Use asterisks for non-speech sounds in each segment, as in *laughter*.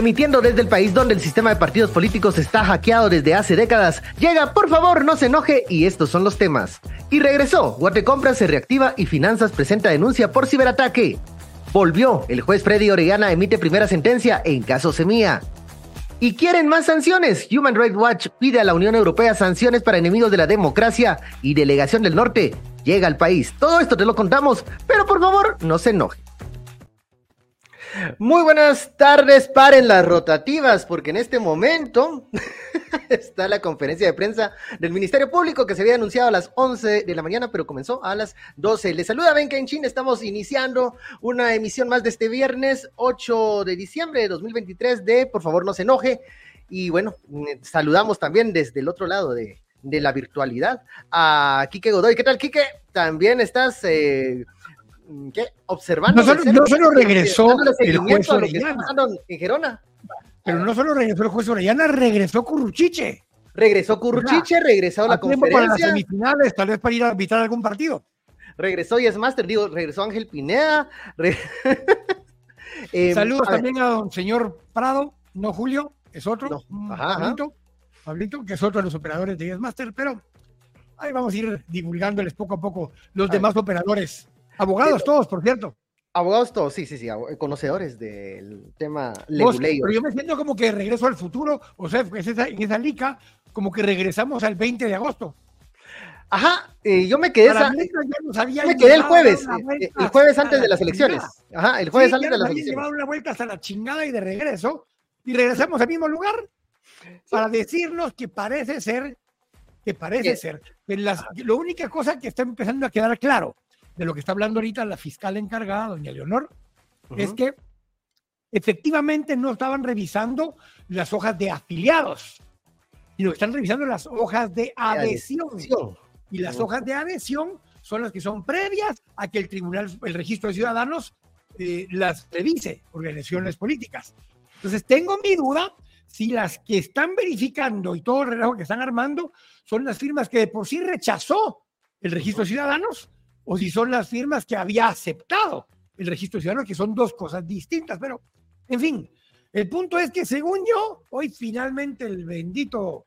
Emitiendo desde el país donde el sistema de partidos políticos está hackeado desde hace décadas, llega, por favor, no se enoje, y estos son los temas. Y regresó, Guatecompras se reactiva y Finanzas presenta denuncia por ciberataque. Volvió, el juez Freddy Orellana emite primera sentencia en caso Semilla. ¿Y quieren más sanciones? Human Rights Watch pide a la Unión Europea sanciones para enemigos de la democracia y Delegación del Norte llega al país. Todo esto te lo contamos, pero por favor, no se enoje. Muy buenas tardes, paren las rotativas, porque en este momento *laughs* está la conferencia de prensa del Ministerio Público que se había anunciado a las 11 de la mañana, pero comenzó a las 12. Les saluda Ben Chin, estamos iniciando una emisión más de este viernes 8 de diciembre de 2023 de Por favor no se enoje. Y bueno, saludamos también desde el otro lado de, de la virtualidad a Quique Godoy. ¿Qué tal, Quique? También estás... Eh, ¿qué? Observando. No solo, regresó el juez Orellana. En Gerona. Pero no solo regresó el juez Orellana, regresó Curruchiche. Regresó Curruchiche, regresó a la conferencia. para las semifinales, tal vez para ir a arbitrar algún partido. Regresó Yes Master, digo, regresó Ángel Pineda. *laughs* eh, Saludos también a don señor Prado, no Julio, es otro. Pablito, Pablito, que es otro de los operadores de Yes Master, pero ahí vamos a ir divulgándoles poco a poco los demás operadores Abogados todos, por cierto. Abogados todos, sí, sí, sí, conocedores del tema leguleyo. Pero yo me siento como que regreso al futuro, o sea, en esa, en esa lica, como que regresamos al 20 de agosto. Ajá, eh, yo me quedé, esa, me quedé el jueves, eh, el jueves antes de las elecciones. Ajá, el jueves antes de las elecciones. llevado una vuelta hasta la chingada y de regreso, y regresamos al mismo lugar para decirnos que parece ser, que parece ser, que las, la única cosa que está empezando a quedar claro de lo que está hablando ahorita la fiscal encargada, doña Leonor, es que efectivamente no estaban revisando las hojas de afiliados, sino que están revisando las hojas de adhesión. Y las hojas de adhesión son las que son previas a que el tribunal, el registro de ciudadanos, eh, las revise, organizaciones políticas. Entonces, tengo mi duda si las que están verificando y todo el relajo que están armando son las firmas que de por sí rechazó el registro de ciudadanos o si son las firmas que había aceptado el registro ciudadano, que son dos cosas distintas. Pero, en fin, el punto es que según yo, hoy finalmente el bendito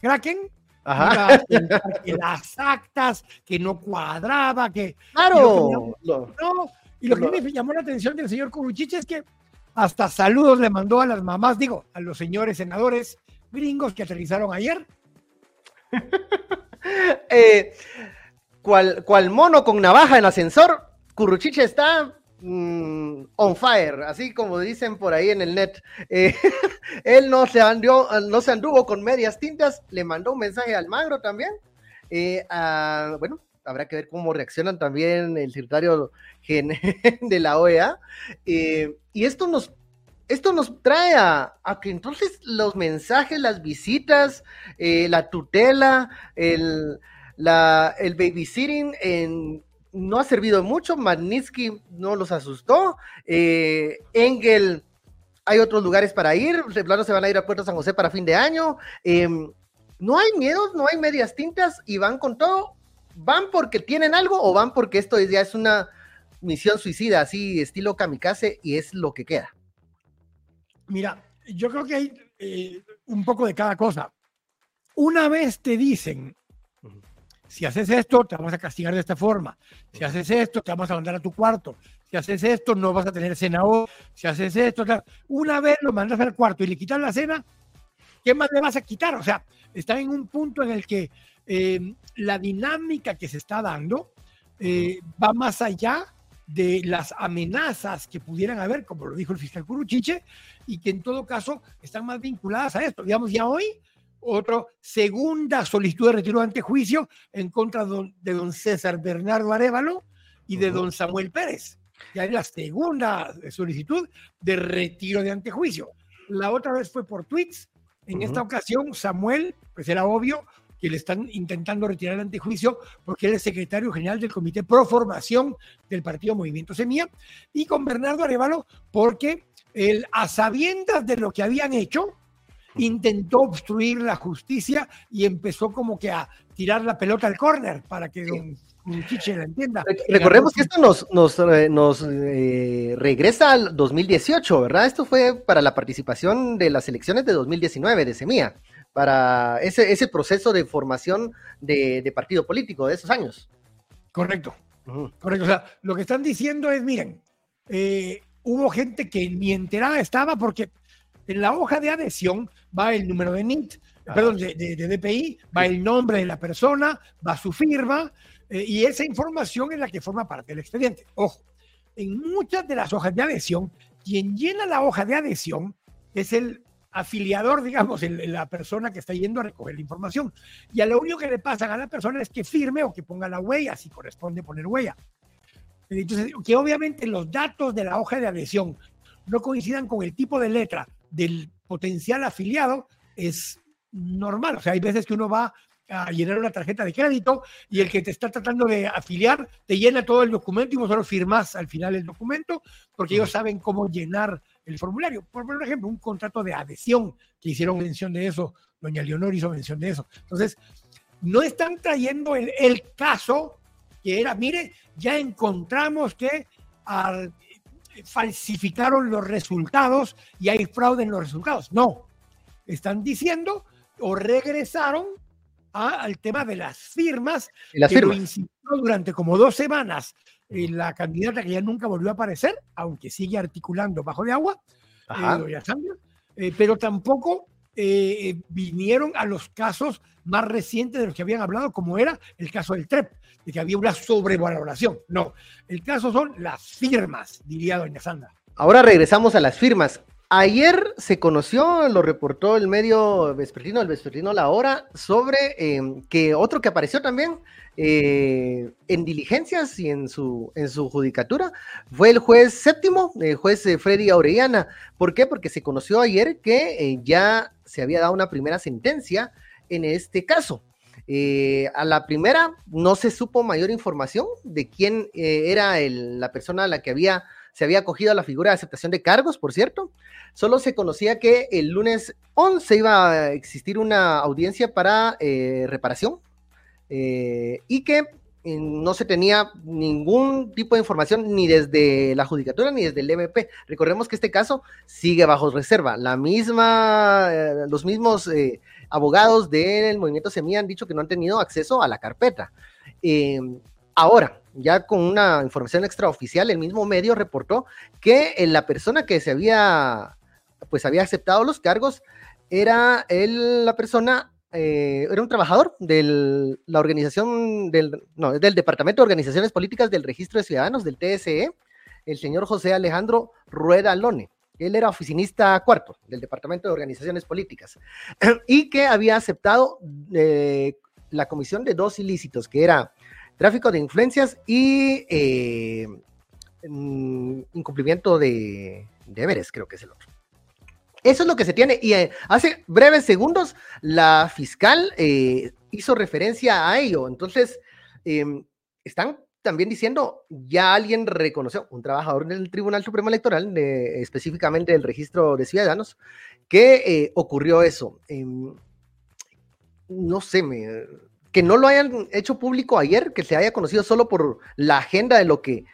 Kraken Ajá. Que, *laughs* las actas, que no cuadraba, que... Claro. no, y lo que me llamó la atención del señor Curuchiche es que hasta saludos le mandó a las mamás, digo, a los señores senadores gringos que aterrizaron ayer. *laughs* eh, cual, mono con navaja en ascensor, Curruchiche está mm, on fire, así como dicen por ahí en el net. Eh, *laughs* él no se, anduvo, no se anduvo con medias tintas, le mandó un mensaje al Magro también. Eh, bueno, habrá que ver cómo reaccionan también el secretario *laughs* de la OEA. Eh, y esto nos, esto nos trae a, que entonces los mensajes, las visitas, la tutela, el, el babysitting no ha servido mucho. Magnitsky no los asustó. Eh, Engel, hay otros lugares para ir. De plano se van a ir a Puerto San José para fin de año. Em, no hay miedos, no hay medias tintas y van con todo. ¿Van porque tienen algo o van porque esto ya es una misión suicida, así estilo kamikaze y es lo que queda? Mira, yo creo que hay eh, un poco de cada cosa. Una vez te dicen si haces esto, te vamos a castigar de esta forma. Si haces esto, te vamos a mandar a tu cuarto. Si haces esto, no vas a tener cena hoy. Si haces esto, una vez lo mandas al cuarto y le quitas la cena, ¿qué más le vas a quitar? O sea, está en un punto en el que eh, la dinámica que se está dando eh, va más allá de las amenazas que pudieran haber, como lo dijo el fiscal Curuchiche, y que en todo caso están más vinculadas a esto. Digamos, ya hoy otra segunda solicitud de retiro de antejuicio en contra de don César Bernardo Arevalo y de don Samuel Pérez. Ya es la segunda solicitud de retiro de antejuicio. La otra vez fue por tweets. En esta ocasión, Samuel, pues era obvio que le están intentando retirar el antejuicio porque él es secretario general del Comité Pro Formación del Partido Movimiento Semilla. Y con Bernardo Arevalo porque él, a sabiendas de lo que habían hecho, intentó obstruir la justicia y empezó como que a tirar la pelota al córner para que don Curuchiche la entienda. Recordemos que esto nos, nos, eh, nos eh, regresa al 2018, ¿verdad? Esto fue para la participación de las elecciones de 2019 de Semilla, para ese, ese proceso de formación de, de partido político de esos años. Correcto. Correcto. O sea, lo que están diciendo es, miren, eh, hubo gente que ni enterada estaba porque en la hoja de adhesión va el número de NIT, perdón, de, DPI, va el nombre de la persona, va su firma, eh, y esa información es la que forma parte del expediente. Ojo, en muchas de las hojas de adhesión, quien llena la hoja de adhesión es el afiliador, digamos, la persona que está yendo a recoger la información. Y a lo único que le pasan a la persona es que firme o que ponga la huella, si corresponde poner huella. Entonces, que obviamente los datos de la hoja de adhesión no coincidan con el tipo de letra del potencial afiliado es normal. O sea, hay veces que uno va a llenar una tarjeta de crédito y el que te está tratando de afiliar te llena todo el documento y vos solo firmas al final el documento porque ellos saben cómo llenar el formulario. Por, ejemplo, un contrato de adhesión, que hicieron mención de eso, doña Leonor hizo mención de eso. Entonces, no están trayendo el, el caso que era, mire, ya encontramos que falsificaron los resultados y hay fraude en los resultados. No, están diciendo o regresaron al tema de las firmas, las que lo insistió durante como dos semanas la candidata que ya nunca volvió a aparecer, aunque sigue articulando bajo de agua, eh, eh, pero tampoco eh, vinieron a los casos más recientes de los que habían hablado, como era el caso del TREP, de que había una sobrevaloración. No, el caso son las firmas, diría doña Sandra. Ahora regresamos a las firmas. Ayer se conoció, lo reportó el medio vespertino, el vespertino La Hora, sobre em, que otro que apareció también eh, en diligencias y en su, en su judicatura fue el juez séptimo, el juez eh, Freddy Aurellana. ¿Por qué? Porque se conoció ayer que eh, ya se había dado una primera sentencia en este caso. A la primera no se supo mayor información de quién era la persona a la que había se había acogido a la figura de aceptación de cargos, por cierto. Solo se conocía que el lunes 11 iba a existir una audiencia para eh, reparación eh, y que eh, no se tenía ningún tipo de información ni desde la judicatura ni desde el MP. Recordemos que este caso sigue bajo reserva. La misma, los mismos abogados del movimiento Semilla han dicho que no han tenido acceso a la carpeta. ahora, ya con una información extraoficial, el mismo medio reportó que la persona que se había, pues había aceptado los cargos era la persona, eh, era un trabajador de la organización, del, no, del Departamento de Organizaciones Políticas del Registro de Ciudadanos, del TSE, el señor José Alejandro Rueda Lone. Él era oficinista cuarto del Departamento de Organizaciones Políticas *clears throat* y que había aceptado eh, la comisión de dos ilícitos, que era tráfico de influencias y eh, mm, incumplimiento de deberes, creo que es el otro. Eso es lo que se tiene. Y eh, hace breves segundos la fiscal hizo referencia a ello. Entonces, están también diciendo, ya alguien reconoció, un trabajador del Tribunal Supremo Electoral, específicamente del registro de ciudadanos, que ocurrió eso. Em, no sé, me, que no lo hayan hecho público ayer, que se haya conocido solo por la agenda de lo que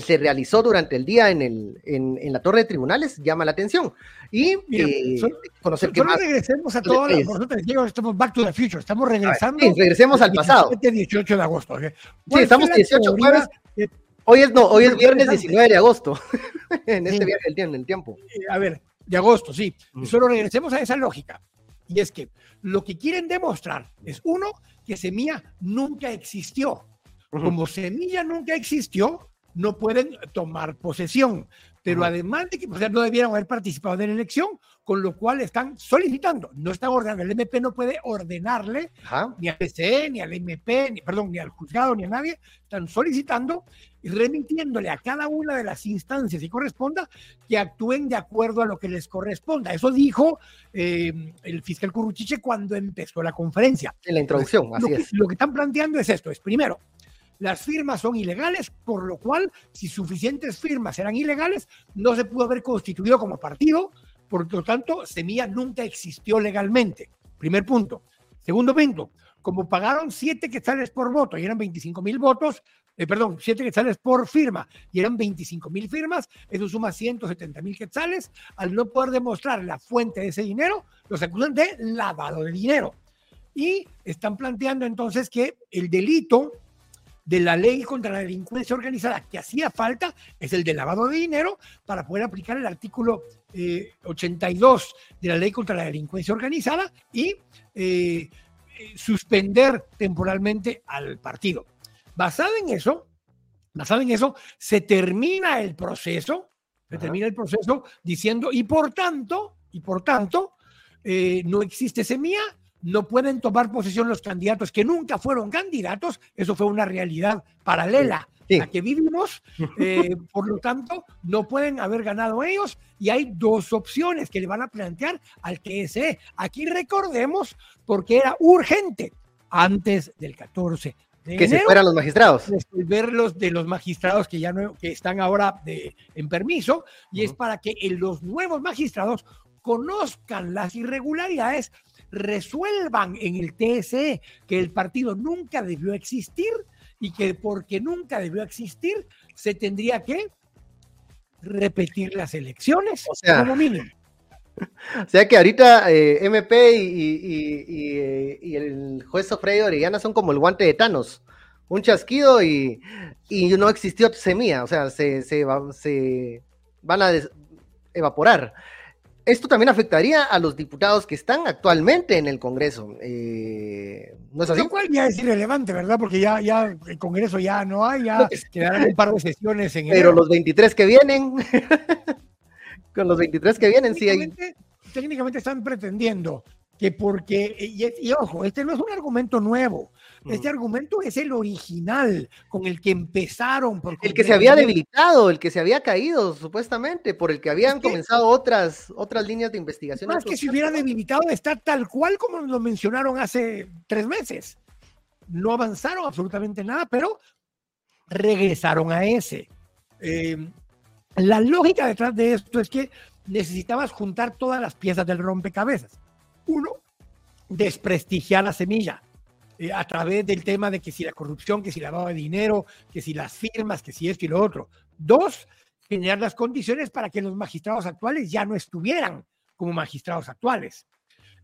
se realizó durante el día en, el, en, la torre de tribunales, llama la atención. Y eh, conocer que más... regresemos a todo, nosotros estamos back to the future, estamos regresando. Sí, regresemos al pasado. 18 de agosto. Sí, estamos 18 jueves. Hoy es, no, hoy es viernes 19 de agosto, *laughs* en este viaje del tiempo. Eh, a ver, de agosto, sí. Solo regresemos a esa lógica. Y es que lo que quieren demostrar es, uno, que semilla nunca existió. Como semilla nunca existió, no pueden tomar posesión. Pero además de que no debieran haber participado de la elección, con lo cual están solicitando, no están ordenando. El MP no puede ordenarle ni al PCE, ni al MP, ni, perdón, ni al juzgado, ni a nadie. Están solicitando y remitiéndole a cada una de las instancias que corresponda que actúen de acuerdo a lo que les corresponda. Eso dijo eh, el fiscal Curruchiche cuando empezó la conferencia. En la introducción, así es. Lo que están planteando es esto: es primero, las firmas son ilegales, por lo cual, si suficientes firmas eran ilegales, no se pudo haber constituido como partido, por lo tanto, Semilla nunca existió legalmente. Primer punto. Segundo punto, como pagaron 7 quetzales por voto y eran 25 mil votos, eh, perdón, 7 quetzales por firma y eran 25 mil firmas, eso suma 170 mil quetzales. Al no poder demostrar la fuente de ese dinero, los acusan de lavado de dinero. Y están planteando entonces que el delito de la ley contra la delincuencia organizada que hacía falta es el de lavado de dinero para poder aplicar el artículo 82 eh, de la ley contra la delincuencia organizada y eh, suspender temporalmente al partido. Basado en eso, basado en eso, se termina el proceso, se termina el proceso diciendo, y por tanto, y por tanto, eh, no existe semilla, no pueden tomar posesión los candidatos que nunca fueron candidatos, eso fue una realidad paralela a que vivimos, *laughs* eh, por lo tanto, no pueden haber ganado ellos y hay dos opciones que le van a plantear al TSE. Aquí recordemos porque era urgente antes del 14 de que se fueran los magistrados. Resolverlos de los magistrados que ya no, que están ahora de, en permiso y es para que los nuevos magistrados conozcan las irregularidades resuelvan en el TSE que el partido nunca debió existir y que porque nunca debió existir se tendría que repetir las elecciones o sea, como mínimo. *laughs* O sea que ahorita eh, MP y, el juez Sofredo Orellana son como el guante de Thanos. Un chasquido y, no existió semilla, o sea, se, se, se van a evaporar esto también afectaría a los diputados que están actualmente en el Congreso. Eh, ¿No es así? Lo cual ya es irrelevante, ¿verdad? Porque ya, ya el Congreso ya no hay, ya quedarán un par de sesiones en Pero los 23 que vienen, *laughs* con los 23 que vienen, sí hay. Técnicamente están pretendiendo que porque, y, ojo, este no es un argumento nuevo, mm. este argumento es el original con el que empezaron. Por el que se había debilitado, el que se había caído, supuestamente, por el que habían comenzado otras, otras líneas de investigación. Más que se hubiera debilitado, está tal cual como lo mencionaron hace tres meses. No avanzaron absolutamente nada, pero regresaron a ese. Eh, la lógica detrás de esto es que necesitabas juntar todas las piezas del rompecabezas uno, desprestigiar la semilla eh, a través del tema de que si la corrupción, que si lavado de dinero, que si las firmas, que si esto y lo otro. Dos, generar las condiciones para que los magistrados actuales ya no estuvieran como magistrados actuales,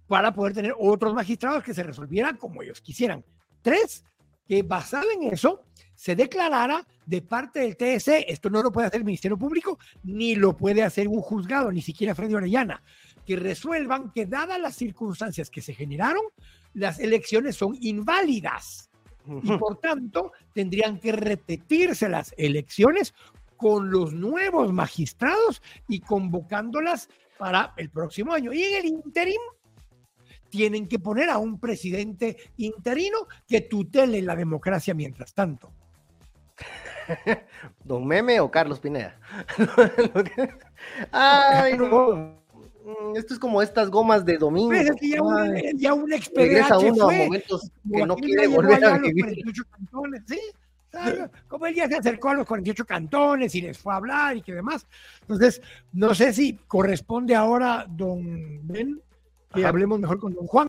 para poder tener otros magistrados que se resolvieran como ellos quisieran. Tres, que basado en eso se declarara de parte del TSE, esto no lo puede hacer el Ministerio Público, ni lo puede hacer un juzgado, ni siquiera Freddy Orellana, que resuelvan que dadas las circunstancias que se generaron, las elecciones son inválidas y por tanto tendrían que repetirse las elecciones con los nuevos magistrados y convocándolas para el próximo año. Y en el interim tienen que poner a un presidente interino que tutele la democracia mientras tanto. *laughs* Don Meme o Carlos Pineda. *laughs* Ay, *laughs* no. Mm, esto es como estas gomas de domingo. Pues ya, un, ya un Regresa uno a momentos que no quiere volver a vivir. Cantones, ¿sí? Como él ya se acercó a los 48 cantones y les fue a hablar y que demás. Entonces, no sé si corresponde ahora, don Ben, que hablemos mejor con don Juan.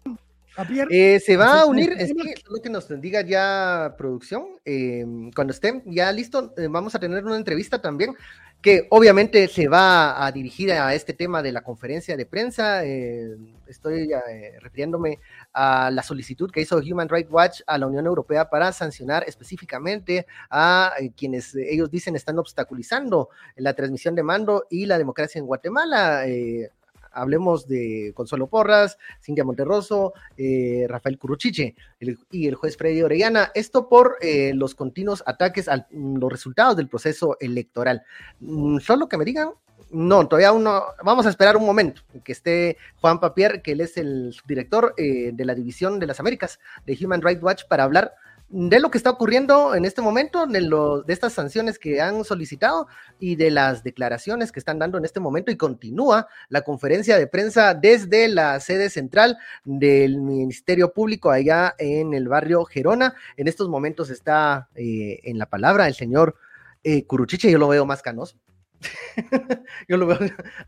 Eh, se va a unir, es que lo que nos diga ya producción, eh, cuando esté ya listo, eh, vamos a tener una entrevista también que obviamente se va a dirigir a este tema de la conferencia de prensa. Eh, estoy eh, refiriéndome a la solicitud que hizo Human Rights Watch a la Unión Europea para sancionar específicamente a eh, quienes ellos dicen están obstaculizando la transmisión de mando y la democracia en Guatemala hablemos de Consuelo Porras, Cintia Monterroso, eh, Rafael Curuchiche y el juez Freddy Orellana. Esto por eh, los continuos ataques a los resultados del proceso electoral. Mm, solo que me digan, no, todavía uno, vamos a esperar un momento que esté Juan Papier, que él es el subdirector eh, de la División de las Américas de Human Rights Watch, para hablar de lo que está ocurriendo en este momento, de, de estas sanciones que han solicitado y de las declaraciones que están dando en este momento y continúa la conferencia de prensa desde la sede central del Ministerio Público allá en el barrio Gerona. En estos momentos está eh, en la palabra el señor eh, Curuchiche, yo lo veo más canoso. *laughs* Yo lo veo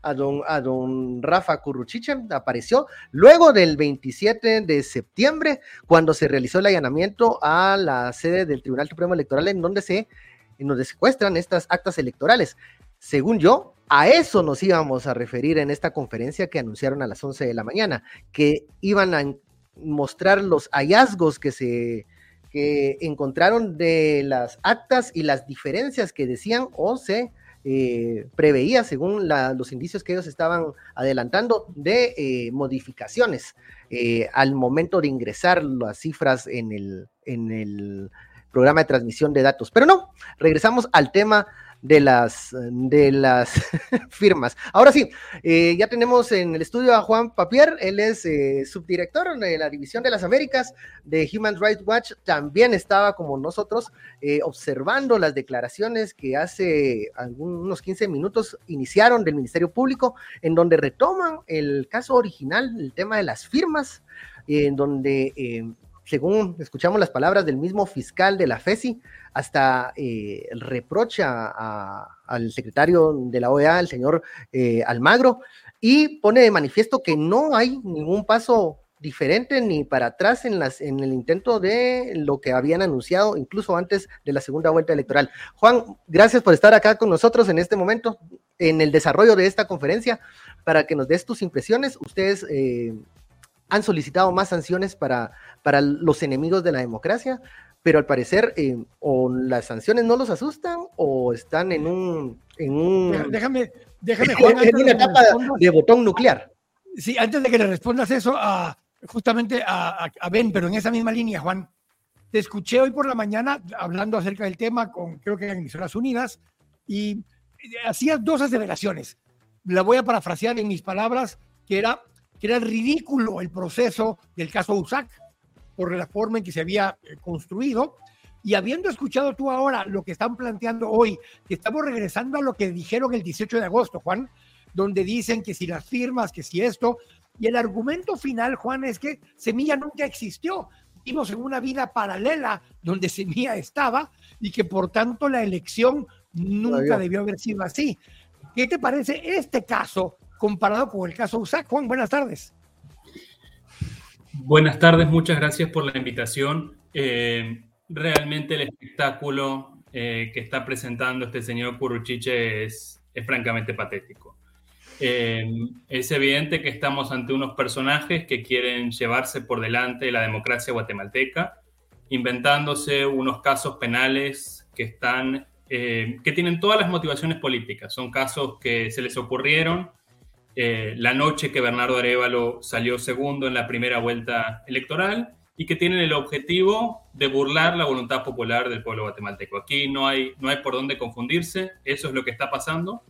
a don, a don Rafa Curruchiche, apareció luego del 27 de septiembre, cuando se realizó el allanamiento a la sede del Tribunal Supremo Electoral, en donde se, en secuestran estas actas electorales. Según yo, a eso nos íbamos a referir en esta conferencia que anunciaron a las 11 de la mañana, que iban a mostrar los hallazgos que se que encontraron de las actas y las diferencias que decían o se eh, preveía, según los indicios que ellos estaban adelantando, de eh, modificaciones eh, al momento de ingresar las cifras en el, en el programa de transmisión de datos. Pero no, regresamos al tema de las, de las *laughs* firmas. Ahora sí, eh, ya tenemos en el estudio a Juan Papier, él es eh, subdirector de la División de las Américas de Human Rights Watch, también estaba como nosotros eh, observando las declaraciones que hace algunos 15 minutos iniciaron del Ministerio Público, en donde retoman el caso original, el tema de las firmas, en donde según escuchamos las palabras del mismo fiscal de la FESI, hasta eh, reprocha al secretario de la OEA, el señor eh, Almagro, y pone de manifiesto que no hay ningún paso diferente ni para atrás en, las, en el intento de lo que habían anunciado incluso antes de la segunda vuelta electoral. Juan, gracias por estar acá con nosotros en este momento, en el desarrollo de esta conferencia, para que nos des tus impresiones. Ustedes eh, han solicitado más sanciones para, para los enemigos de la democracia, pero al parecer eh, o las sanciones no los asustan o están en un... En un déjame, déjame en una etapa de botón nuclear. Sí, antes de que le respondas eso a, justamente a, a, Ben, pero en esa misma línea, Juan, te escuché hoy por la mañana hablando acerca del tema con, creo que en Emisoras Unidas, y hacías dos aseveraciones. La voy a parafrasear en mis palabras, que era que era ridículo el proceso del caso USAC por la forma en que se había eh, construido. Y habiendo escuchado tú ahora lo que están planteando hoy, que estamos regresando a lo que dijeron el 18 de agosto, Juan, donde dicen que si las firmas, que si esto, y el argumento final, Juan, es que Semilla nunca existió. Vivimos en una vida paralela donde Semilla estaba y que por tanto la elección nunca debió haber sido así. ¿Qué te parece este caso comparado con el caso USAC. Juan, buenas tardes. Buenas tardes, muchas gracias por la invitación. Eh, realmente el espectáculo eh, que está presentando este señor Curruchiche es, es francamente patético. Eh, es evidente que estamos ante unos personajes que quieren llevarse por delante la democracia guatemalteca, inventándose unos casos penales que están que tienen todas las motivaciones políticas. Son casos que se les ocurrieron eh, la noche que Bernardo Arevalo salió segundo en la primera vuelta electoral y que tienen el objetivo de burlar la voluntad popular del pueblo guatemalteco. Aquí no hay, no hay por dónde confundirse, eso es lo que está pasando.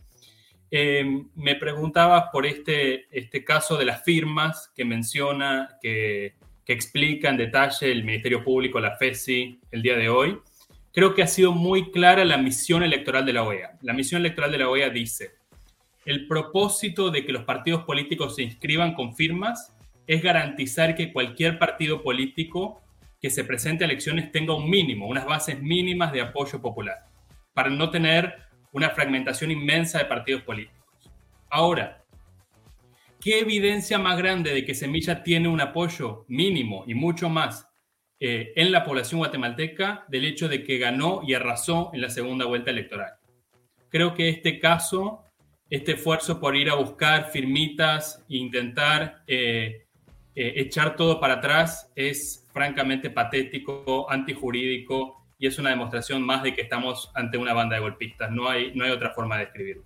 Eh, me preguntabas por este, este caso de las firmas que menciona, que, que explica en detalle el Ministerio Público, la FESI, el día de hoy. Creo que ha sido muy clara la misión electoral de la OEA. La misión electoral de la OEA dice, el propósito de que los partidos políticos se inscriban con firmas es garantizar que cualquier partido político que se presente a elecciones tenga un mínimo, unas bases mínimas de apoyo popular, para no tener una fragmentación inmensa de partidos políticos. Ahora, ¿qué evidencia más grande de que Semilla tiene un apoyo mínimo y mucho más eh, en la población guatemalteca del hecho de que ganó y arrasó en la segunda vuelta electoral? Creo que este caso este esfuerzo por ir a buscar firmitas e intentar eh, eh, echar todo para atrás es francamente patético, antijurídico y es una demostración más de que estamos ante una banda de golpistas. No hay, no hay otra forma de escribirlo.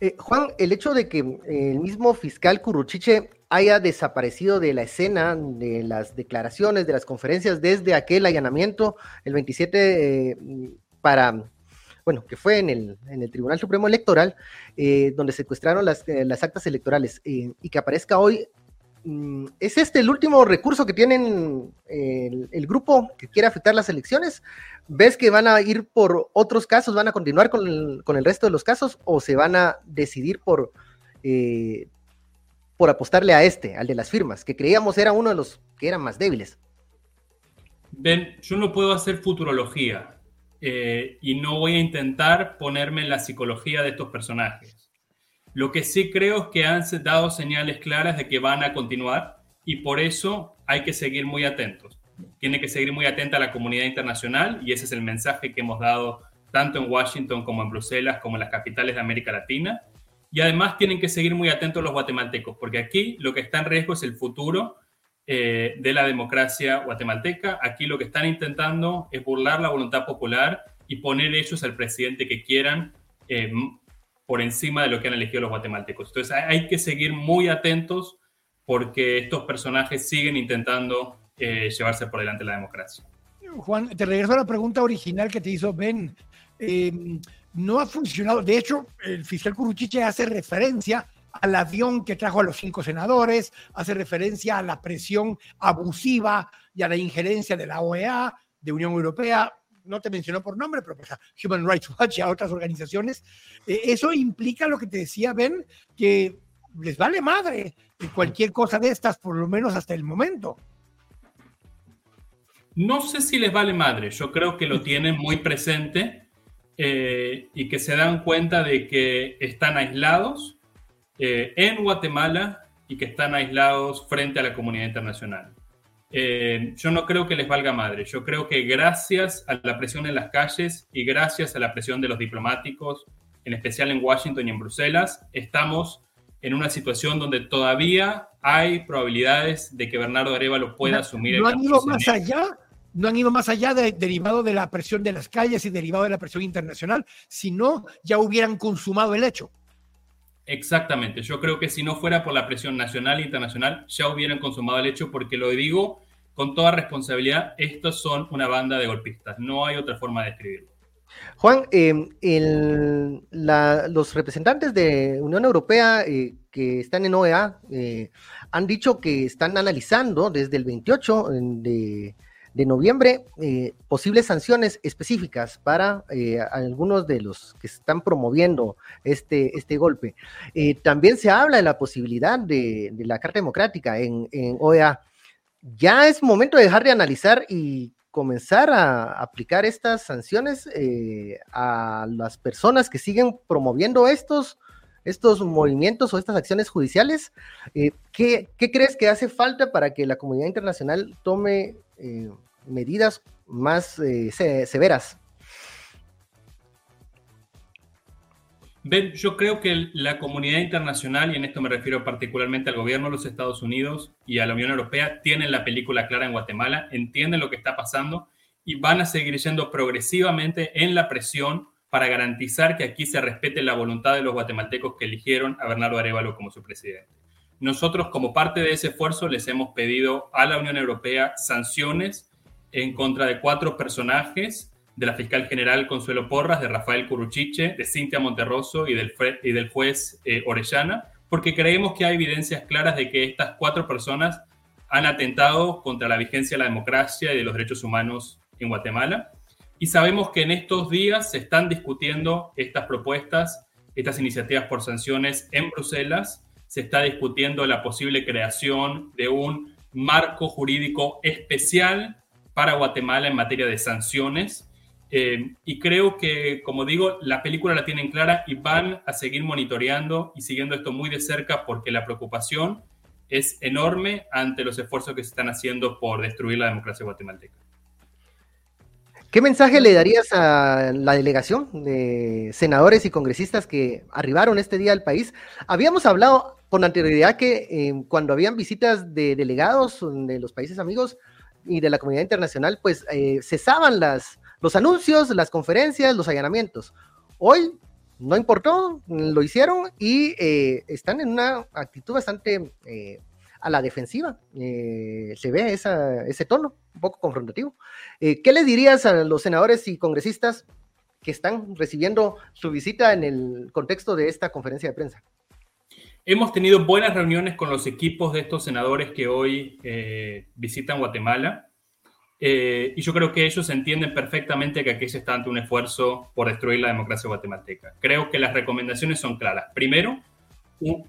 Eh, Juan, el hecho de que el mismo fiscal Curruchiche haya desaparecido de la escena de las declaraciones, de las conferencias desde aquel allanamiento el 27 para bueno, que fue en el, en el Tribunal Supremo Electoral, eh, donde secuestraron las, eh, las actas electorales eh, y que aparezca hoy. Mm, ¿Es este el último recurso que tienen el, grupo que quiere afectar las elecciones? ¿Ves que van a ir por otros casos, van a continuar con el, con el resto de los casos o se van a decidir por, por apostarle a este, al de las firmas, que creíamos era uno de los que eran más débiles? Ben, yo no puedo hacer futurología, eh, y no voy a intentar ponerme en la psicología de estos personajes. Lo que sí creo es que han dado señales claras de que van a continuar y por eso hay que seguir muy atentos. Tiene que seguir muy atenta la comunidad internacional y ese es el mensaje que hemos dado tanto en Washington como en Bruselas, como en las capitales de América Latina. Y además tienen que seguir muy atentos los guatemaltecos, porque aquí lo que está en riesgo es el futuro eh, de la democracia guatemalteca. Aquí lo que están intentando es burlar la voluntad popular y poner ellos al presidente que quieran eh, por encima de lo que han elegido los guatemaltecos. Entonces hay que seguir muy atentos porque estos personajes siguen intentando eh, llevarse por delante la democracia. Juan, te regreso a la pregunta original que te hizo Ben. Em, no ha funcionado. De hecho, el fiscal Curuchiche hace referencia al avión que trajo a los cinco senadores, hace referencia a la presión abusiva y a la injerencia de la OEA, de Unión Europea, no te mencionó por nombre, pero pues a Human Rights Watch y a otras organizaciones. Eh, eso implica lo que te decía Ben, que les vale madre cualquier cosa de estas, por lo menos hasta el momento. No sé si les vale madre, yo creo que lo tienen muy presente eh, y que se dan cuenta de que están aislados eh, en Guatemala y que están aislados frente a la comunidad internacional. Eh, yo no creo que les valga madre, yo creo que gracias a la presión en las calles y gracias a la presión de los diplomáticos, en especial en Washington y en Bruselas, estamos en una situación donde todavía hay probabilidades de que Bernardo Arevalo pueda asumir ¿No han ido más allá? ¿No han ido más allá derivado de la presión de las calles y derivado de la presión internacional? Si no, ya hubieran consumado el hecho. Exactamente, yo creo que si no fuera por la presión nacional e internacional, ya hubieran consumado el hecho, porque lo digo con toda responsabilidad, estos son una banda de golpistas, no hay otra forma de describirlo. Juan, em, los representantes de Unión Europea eh, que están en OEA eh, han dicho que están analizando desde el 28 de, noviembre eh, posibles sanciones específicas para algunos de los que están promoviendo este, este golpe. también se habla de la posibilidad de, la Carta Democrática en, en OEA. Ya es momento de dejar de analizar y comenzar a aplicar estas sanciones eh, a las personas que siguen promoviendo estos, estos movimientos o estas acciones judiciales. Eh, ¿qué, crees que hace falta para que la comunidad internacional tome eh, medidas más severas? Ben, yo creo que la comunidad internacional, y en esto me refiero particularmente al gobierno de los Estados Unidos y a la Unión Europea, tienen la película clara en Guatemala, entienden lo que está pasando y van a seguir yendo progresivamente en la presión para garantizar que aquí se respete la voluntad de los guatemaltecos que eligieron a Bernardo Arevalo como su presidente. Nosotros, como parte de ese esfuerzo, les hemos pedido a la Unión Europea sanciones en contra de cuatro personajes de la fiscal general Consuelo Porras, de Rafael Curuchiche, de Cintia Monterroso y del, y del juez eh, Orellana, porque creemos que hay evidencias claras de que estas cuatro personas han atentado contra la vigencia de la democracia y de los derechos humanos en Guatemala. Y sabemos que en estos días se están discutiendo estas propuestas, estas iniciativas por sanciones en Bruselas. Se está discutiendo la posible creación de un marco jurídico especial para Guatemala en materia de sanciones eh, y creo que, como digo, la película la tienen clara y van a seguir monitoreando y siguiendo esto muy de cerca porque la preocupación es enorme ante los esfuerzos que se están haciendo por destruir la democracia guatemalteca. ¿Qué mensaje le darías a la delegación de senadores y congresistas que arribaron este día al país? Habíamos hablado con anterioridad que eh, cuando habían visitas de delegados de los países amigos y de la comunidad internacional, pues eh, cesaban las, los anuncios, las conferencias, los allanamientos. Hoy no importó, lo hicieron y eh, están en una actitud bastante eh, a la defensiva. Eh, se ve ese tono, un poco confrontativo. ¿Qué les dirías a los senadores y congresistas que están recibiendo su visita en el contexto de esta conferencia de prensa? Hemos tenido buenas reuniones con los equipos de estos senadores que hoy visitan Guatemala. Eh, y yo creo que ellos entienden perfectamente que aquí se está ante un esfuerzo por destruir la democracia guatemalteca. Creo que las recomendaciones son claras. Primero,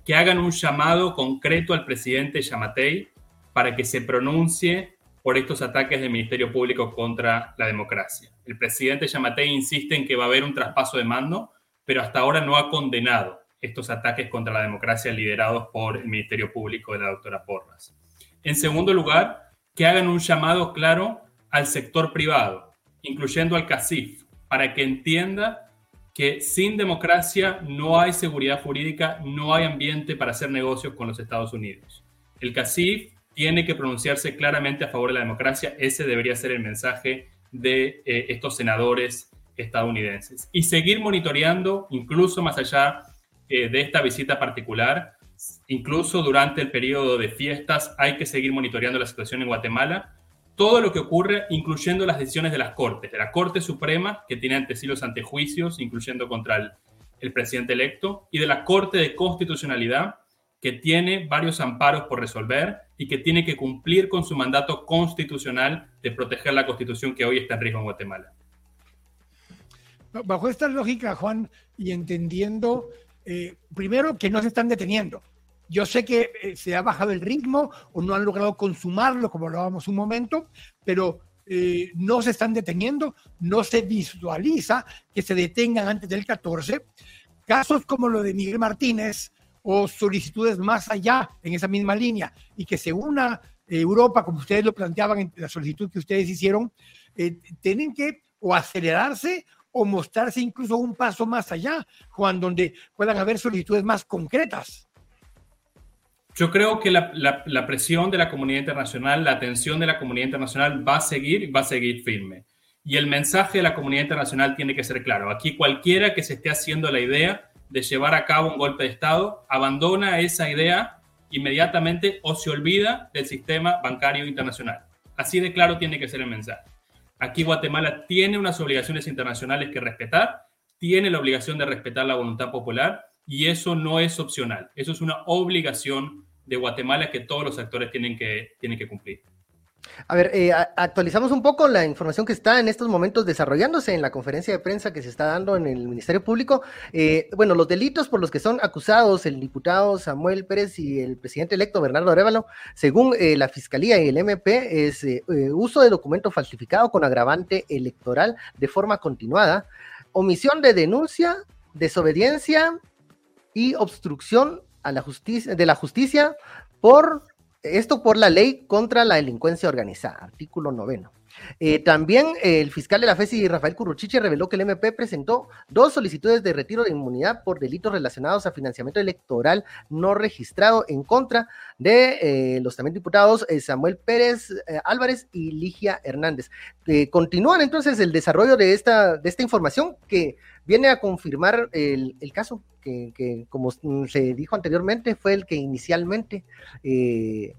que hagan un llamado concreto al presidente Yamatei para que se pronuncie por estos ataques del Ministerio Público contra la democracia. El presidente Yamatei insiste en que va a haber un traspaso de mando, pero hasta ahora no ha condenado estos ataques contra la democracia liderados por el Ministerio Público de la doctora Porras. En segundo lugar, que hagan un llamado claro al sector privado, incluyendo al CACIF, para que entienda que sin democracia no hay seguridad jurídica, no hay ambiente para hacer negocios con los Estados Unidos. El CACIF tiene que pronunciarse claramente a favor de la democracia. Ese debería ser el mensaje de eh, estos senadores estadounidenses. Y seguir monitoreando, incluso más allá eh, de esta visita particular, incluso durante el periodo de fiestas, hay que seguir monitoreando la situación en Guatemala. Todo lo que ocurre, incluyendo las decisiones de las Cortes, de la Corte Suprema, que tiene ante sí los antejuicios, incluyendo contra el, presidente electo, y de la Corte de Constitucionalidad, que tiene varios amparos por resolver y que tiene que cumplir con su mandato constitucional de proteger la constitución que hoy está en riesgo en Guatemala. Bajo esta lógica, Juan, y entendiendo, eh, primero que no se están deteniendo. Yo sé que eh, se ha bajado el ritmo o no han logrado consumarlo, como hablábamos un momento, pero eh, no se están deteniendo, no se visualiza que se detengan antes del 14. Casos como lo de Miguel Martínez, o solicitudes más allá en esa misma línea y que se una Europa, como ustedes lo planteaban en la solicitud que ustedes hicieron, eh, tienen que o acelerarse o mostrarse incluso un paso más allá, Juan, donde puedan haber solicitudes más concretas. Yo creo que la, la, presión de la comunidad internacional, la atención de la comunidad internacional va a seguir, va a seguir firme. Y el mensaje de la comunidad internacional tiene que ser claro. Aquí cualquiera que se esté haciendo la idea de llevar a cabo un golpe de Estado, abandona esa idea inmediatamente o se olvida del sistema bancario internacional. Así de claro tiene que ser el mensaje. Aquí Guatemala tiene unas obligaciones internacionales que respetar, tiene la obligación de respetar la voluntad popular y eso no es opcional. Eso es una obligación de Guatemala que todos los actores tienen que, tienen que cumplir. A ver, eh, actualizamos un poco la información que está en estos momentos desarrollándose en la conferencia de prensa que se está dando en el Ministerio Público. Eh, bueno, los delitos por los que son acusados el diputado Samuel Pérez y el presidente electo Bernardo Arevalo, según eh, la Fiscalía y el MP, es uso de documento falsificado con agravante electoral de forma continuada, omisión de denuncia, desobediencia y obstrucción a la justicia, de la justicia por esto por la ley contra la delincuencia organizada, artículo noveno. Eh, también eh, el fiscal de la FESI, Rafael Curruchiche, reveló que el MP presentó dos solicitudes de retiro de inmunidad por delitos relacionados a financiamiento electoral no registrado en contra de eh, los también diputados Samuel Pérez Álvarez y Ligia Hernández. continúan entonces el desarrollo de esta, de esta información que viene a confirmar el, caso que, como se dijo anteriormente, fue el que inicialmente eh,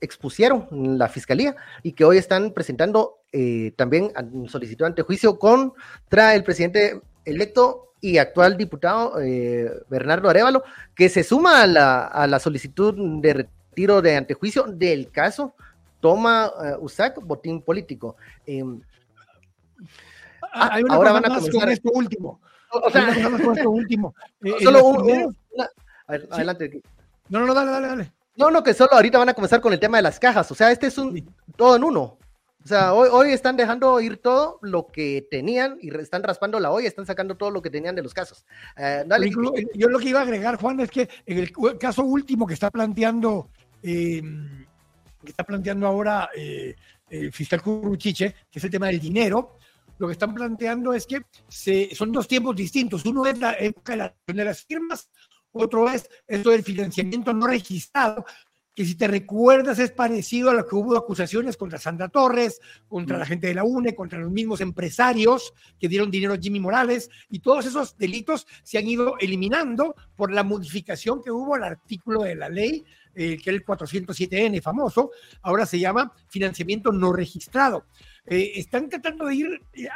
expusieron la fiscalía y que hoy están presentando eh, también solicitud ante juicio contra el presidente electo y actual diputado eh, Bernardo Arevalo, que se suma a la, a la, solicitud de retiro de antejuicio del caso Toma USAC, botín político. Em, ah, ahora van a comenzar esto último. O sea, esto último. *laughs* Eh, solo un, adelante. No, no, dale, dale, dale. No, no, que solo ahorita van a comenzar con el tema de las cajas. O sea, este es un todo en uno. O sea, hoy, hoy están dejando ir todo lo que tenían y están raspando la olla, están sacando todo lo que tenían de los casos. Eh, dale. Yo lo que iba a agregar, Juan, es que en el caso último que está planteando, eh, que está planteando ahora el fiscal Curuchiche, que es el tema del dinero, lo que están planteando es que se, son dos tiempos distintos. Uno es la época de, las firmas, otro es esto del financiamiento no registrado, que si te recuerdas es parecido a lo que hubo acusaciones contra Sandra Torres, contra la gente de la UNE, contra los mismos empresarios que dieron dinero a Jimmy Morales, y todos esos delitos se han ido eliminando por la modificación que hubo al artículo de la ley, eh, que es el 407N famoso, ahora se llama financiamiento no registrado. Eh, están tratando de ir eh,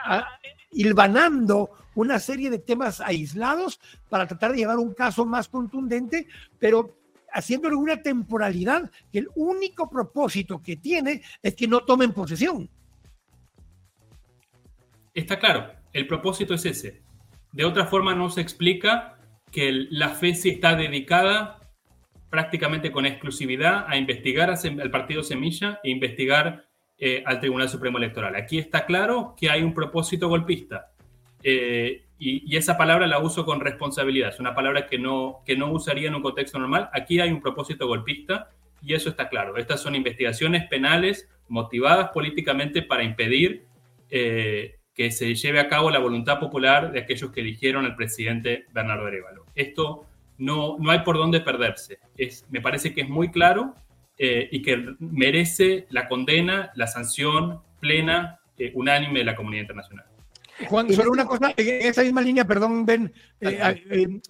hilvanando una serie de temas aislados para tratar de llevar un caso más contundente, pero haciéndole una temporalidad que el único propósito que tiene es que no tomen posesión. Está claro, el propósito es ese. De otra forma no se explica que la FESI está dedicada prácticamente con exclusividad a investigar al partido Semilla e investigar eh, al Tribunal Supremo Electoral. Aquí está claro que hay un propósito golpista. Eh, y, esa palabra la uso con responsabilidad. Es una palabra que no, que no usaría en un contexto normal. Aquí hay un propósito golpista y eso está claro. Estas son investigaciones penales motivadas políticamente para impedir eh, que se lleve a cabo la voluntad popular de aquellos que eligieron al presidente Bernardo Arevalo. Esto no, no hay por dónde perderse. Me parece que es muy claro eh, y que merece la condena, la sanción plena, eh, unánime de la comunidad internacional. Juan, solo una cosa, en esa misma línea, perdón, Ben, eh,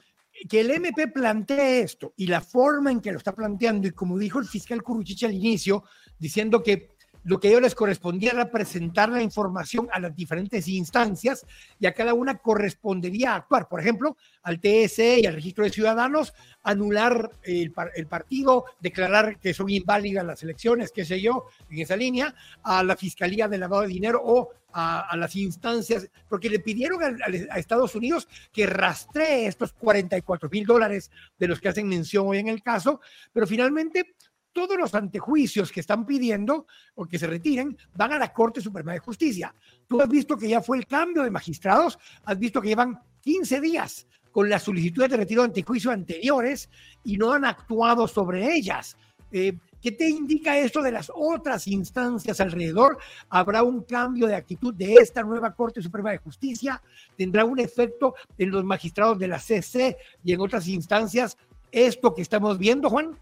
que el MP plantee esto y la forma en que lo está planteando, y como dijo el fiscal Curuchiche al inicio, diciendo que lo que a ellos les correspondía era presentar la información a las diferentes instancias y a cada una correspondería actuar. Por ejemplo, al TSE y al registro de ciudadanos, anular el, partido, declarar que son inválidas las elecciones, qué sé yo, en esa línea, a la Fiscalía de Lavado de Dinero o a, las instancias, porque le pidieron a, a, Estados Unidos que rastree estos 44 mil dólares de los que hacen mención hoy en el caso, pero finalmente todos los antejuicios que están pidiendo o que se retiren van a la Corte Suprema de Justicia. Tú has visto que ya fue el cambio de magistrados, has visto que llevan 15 días con las solicitudes de retiro de antejuicio anteriores y no han actuado sobre ellas. Eh, ¿Qué te indica esto de las otras instancias alrededor? ¿Habrá un cambio de actitud de esta nueva Corte Suprema de Justicia? ¿Tendrá un efecto en los magistrados de la CC y en otras instancias esto que estamos viendo, Juan?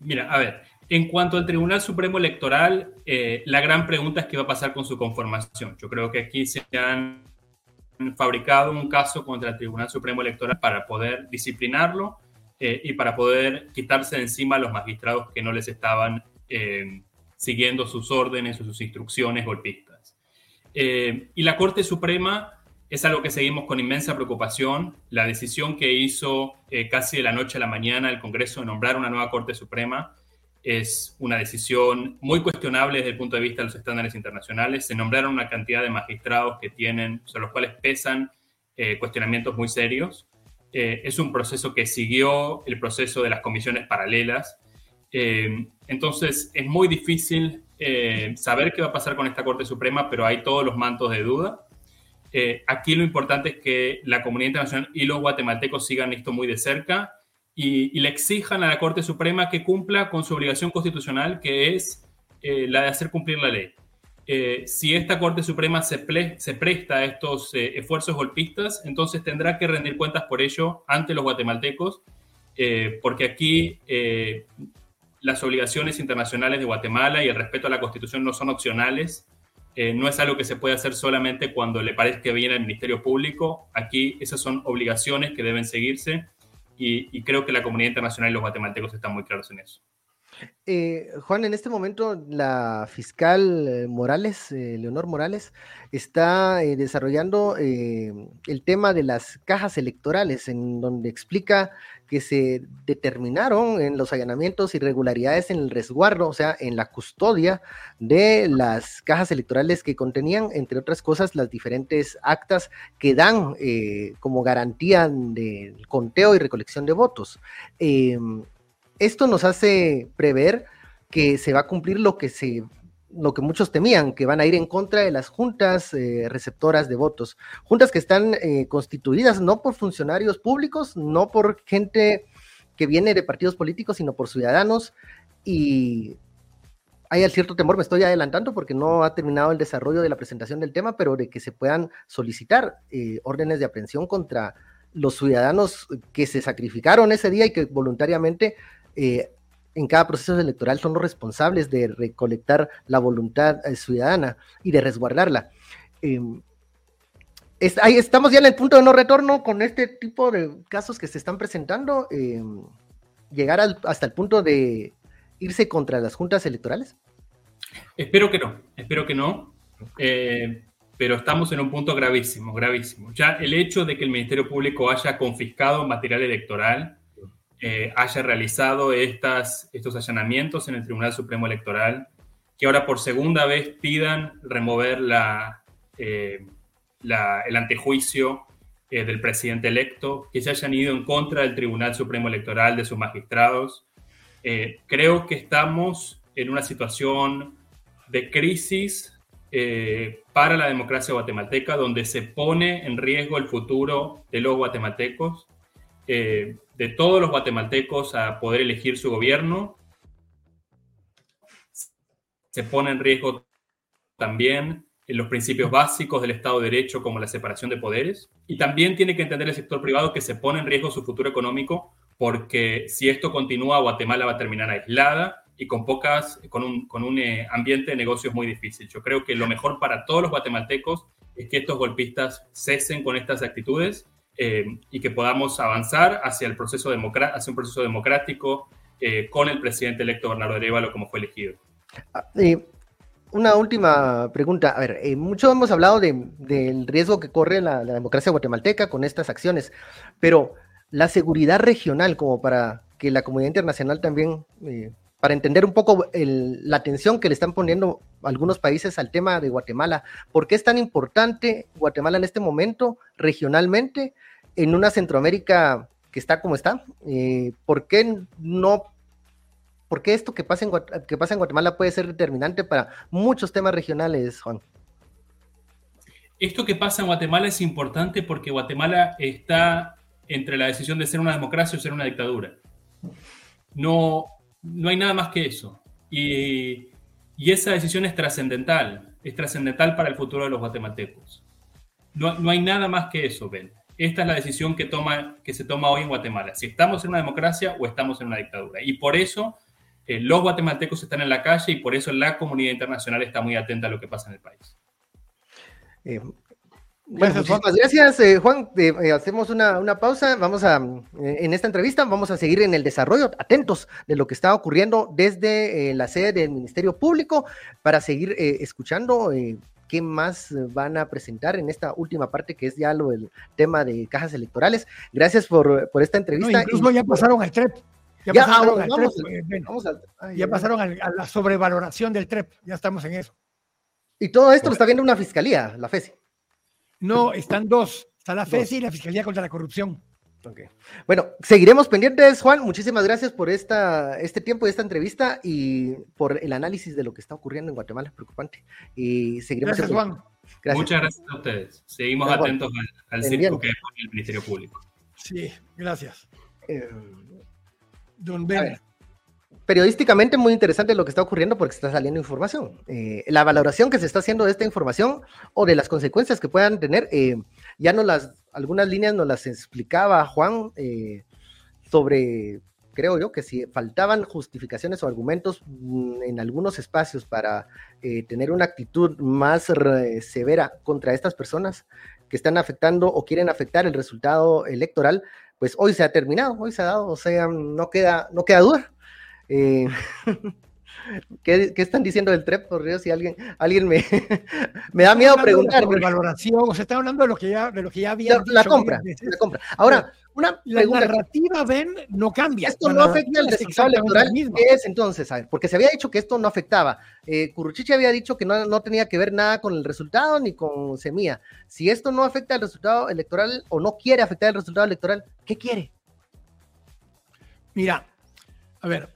Mira, a ver, en cuanto al Tribunal Supremo Electoral, eh, la gran pregunta es qué va a pasar con su conformación. Yo creo que aquí se han fabricado un caso contra el Tribunal Supremo Electoral para poder disciplinarlo eh, y para poder quitarse de encima a los magistrados que no les estaban eh, siguiendo sus órdenes o sus instrucciones golpistas. y la Corte Suprema es algo que seguimos con inmensa preocupación. La decisión que hizo eh, casi de la noche a la mañana el Congreso de nombrar una nueva Corte Suprema es una decisión muy cuestionable desde el punto de vista de los estándares internacionales. Se nombraron una cantidad de magistrados que tienen, sobre los cuales pesan eh, cuestionamientos muy serios. Eh, es un proceso que siguió el proceso de las comisiones paralelas. entonces, es muy difícil saber qué va a pasar con esta Corte Suprema, pero hay todos los mantos de duda. Eh, aquí lo importante es que la comunidad internacional y los guatemaltecos sigan esto muy de cerca y, le exijan a la Corte Suprema que cumpla con su obligación constitucional, que es eh, la de hacer cumplir la ley. Eh, si esta Corte Suprema se, se presta a estos esfuerzos golpistas, entonces tendrá que rendir cuentas por ello ante los guatemaltecos, porque aquí las obligaciones internacionales de Guatemala y el respeto a la Constitución no son opcionales, eh, no es algo que se puede hacer solamente cuando le parezca bien al Ministerio Público. Aquí esas son obligaciones que deben seguirse y, creo que la comunidad internacional y los guatemaltecos están muy claros en eso. Eh, Juan, en este momento la fiscal eh, Morales, Leonor Morales, está desarrollando el tema de las cajas electorales, en donde explica que se determinaron en los allanamientos irregularidades en el resguardo, o sea, en la custodia de las cajas electorales que contenían, entre otras cosas, las diferentes actas que dan eh, como garantía del conteo y recolección de votos. Em, esto nos hace prever que se va a cumplir lo que se lo que muchos temían, que van a ir en contra de las juntas eh, receptoras de votos. Juntas que están eh, constituidas no por funcionarios públicos, no por gente que viene de partidos políticos, sino por ciudadanos. Y hay cierto temor, me estoy adelantando porque no ha terminado el desarrollo de la presentación del tema, pero de que se puedan solicitar eh, órdenes de aprehensión contra los ciudadanos que se sacrificaron ese día y que voluntariamente en cada proceso electoral son los responsables de recolectar la voluntad eh, ciudadana y de resguardarla. Em, ahí estamos ya en el punto de no retorno con este tipo de casos que se están presentando, em, llegar hasta el punto de irse contra las juntas electorales. Espero que no, espero que no, eh, pero estamos en un punto gravísimo, gravísimo. Ya el hecho de que el Ministerio Público haya confiscado material electoral eh, haya realizado estas, estos allanamientos en el Tribunal Supremo Electoral, que ahora por segunda vez pidan remover la, eh, el antejuicio eh, del presidente electo, que se hayan ido en contra del Tribunal Supremo Electoral, de sus magistrados. creo que estamos en una situación de crisis eh, para la democracia guatemalteca, donde se pone en riesgo el futuro de los guatemaltecos, eh, de todos los guatemaltecos a poder elegir su gobierno. Se pone en riesgo también los principios básicos del Estado de Derecho como la separación de poderes. Y también tiene que entender el sector privado que se pone en riesgo su futuro económico porque si esto continúa, Guatemala va a terminar aislada y con pocas, con un, con un eh, ambiente de negocios muy difícil. Yo creo que lo mejor para todos los guatemaltecos es que estos golpistas cesen con estas actitudes eh, y que podamos avanzar hacia, el proceso hacia un proceso democrático eh, con el presidente electo Bernardo Arevalo como fue elegido. Ah, una última pregunta. A ver, mucho hemos hablado del riesgo que corre la, la democracia guatemalteca con estas acciones, pero la seguridad regional como para que la comunidad internacional también para entender un poco la atención que le están poniendo algunos países al tema de Guatemala. ¿Por qué es tan importante Guatemala en este momento regionalmente en una Centroamérica que está como está? Eh, ¿Por qué no? ¿Por qué esto que pasa, en, Guatemala puede ser determinante para muchos temas regionales, Juan? Esto que pasa en Guatemala es importante porque Guatemala está entre la decisión de ser una democracia o ser una dictadura. No, no hay nada más que eso. Y, esa decisión es trascendental, es trascendental para el futuro de los guatemaltecos. No, hay nada más que eso, Ben. Esta es la decisión que, toma, que se toma hoy en Guatemala, si estamos en una democracia o estamos en una dictadura. Y por eso eh, los guatemaltecos están en la calle y por eso la comunidad internacional está muy atenta a lo que pasa en el país. Eh, bueno, muchísimas gracias, eh, Juan. Eh, eh, hacemos una, pausa. Vamos a, en esta entrevista, vamos a seguir en el desarrollo, atentos de lo que está ocurriendo desde la sede del Ministerio Público para seguir escuchando qué más van a presentar en esta última parte que es ya lo del tema de cajas electorales. Gracias por, esta entrevista. incluso ya pasaron al TREP. Ya, pasaron, al TREP, ya pasaron a la sobrevaloración del TREP. Ya estamos en eso. Y todo esto lo está viendo una fiscalía, la FESI. No, están dos. Está la FESI y la Fiscalía contra la Corrupción. Okay. Bueno, seguiremos pendientes, Juan. Muchísimas gracias por esta, este tiempo y esta entrevista y por el análisis de lo que está ocurriendo en Guatemala. Preocupante. Y seguiremos. Gracias, Juan. Muchas gracias a ustedes. Seguimos atentos al, circo que pone el Ministerio Público. Sí, gracias. Eh, Don Ben periodísticamente muy interesante lo que está ocurriendo porque está saliendo información. Eh, la valoración que se está haciendo de esta información o de las consecuencias que puedan tener, eh, ya no las, algunas líneas nos las explicaba Juan eh, sobre, creo yo, que si faltaban justificaciones o argumentos mm, en algunos espacios para tener una actitud más severa contra estas personas que están afectando o quieren afectar el resultado electoral, pues hoy se ha terminado, hoy se ha dado, o sea, no queda, no queda duda. Eh, *laughs* ¿qué, están diciendo del TREP? Por Dios, si alguien, alguien me, *laughs* me da miedo preguntar. valoración, o se está hablando de lo que ya, de lo que ya había. La, compra, la compra. Ahora, una la narrativa, ven, no cambia. Esto no afecta al resultado electoral. ¿Qué es entonces? A ver, porque se había dicho que esto no afectaba. Eh, Curruchiche había dicho que no, no, tenía que ver nada con el resultado ni con Semilla. Si esto no afecta al resultado electoral o no quiere afectar el resultado electoral, ¿qué quiere? Mira, a ver,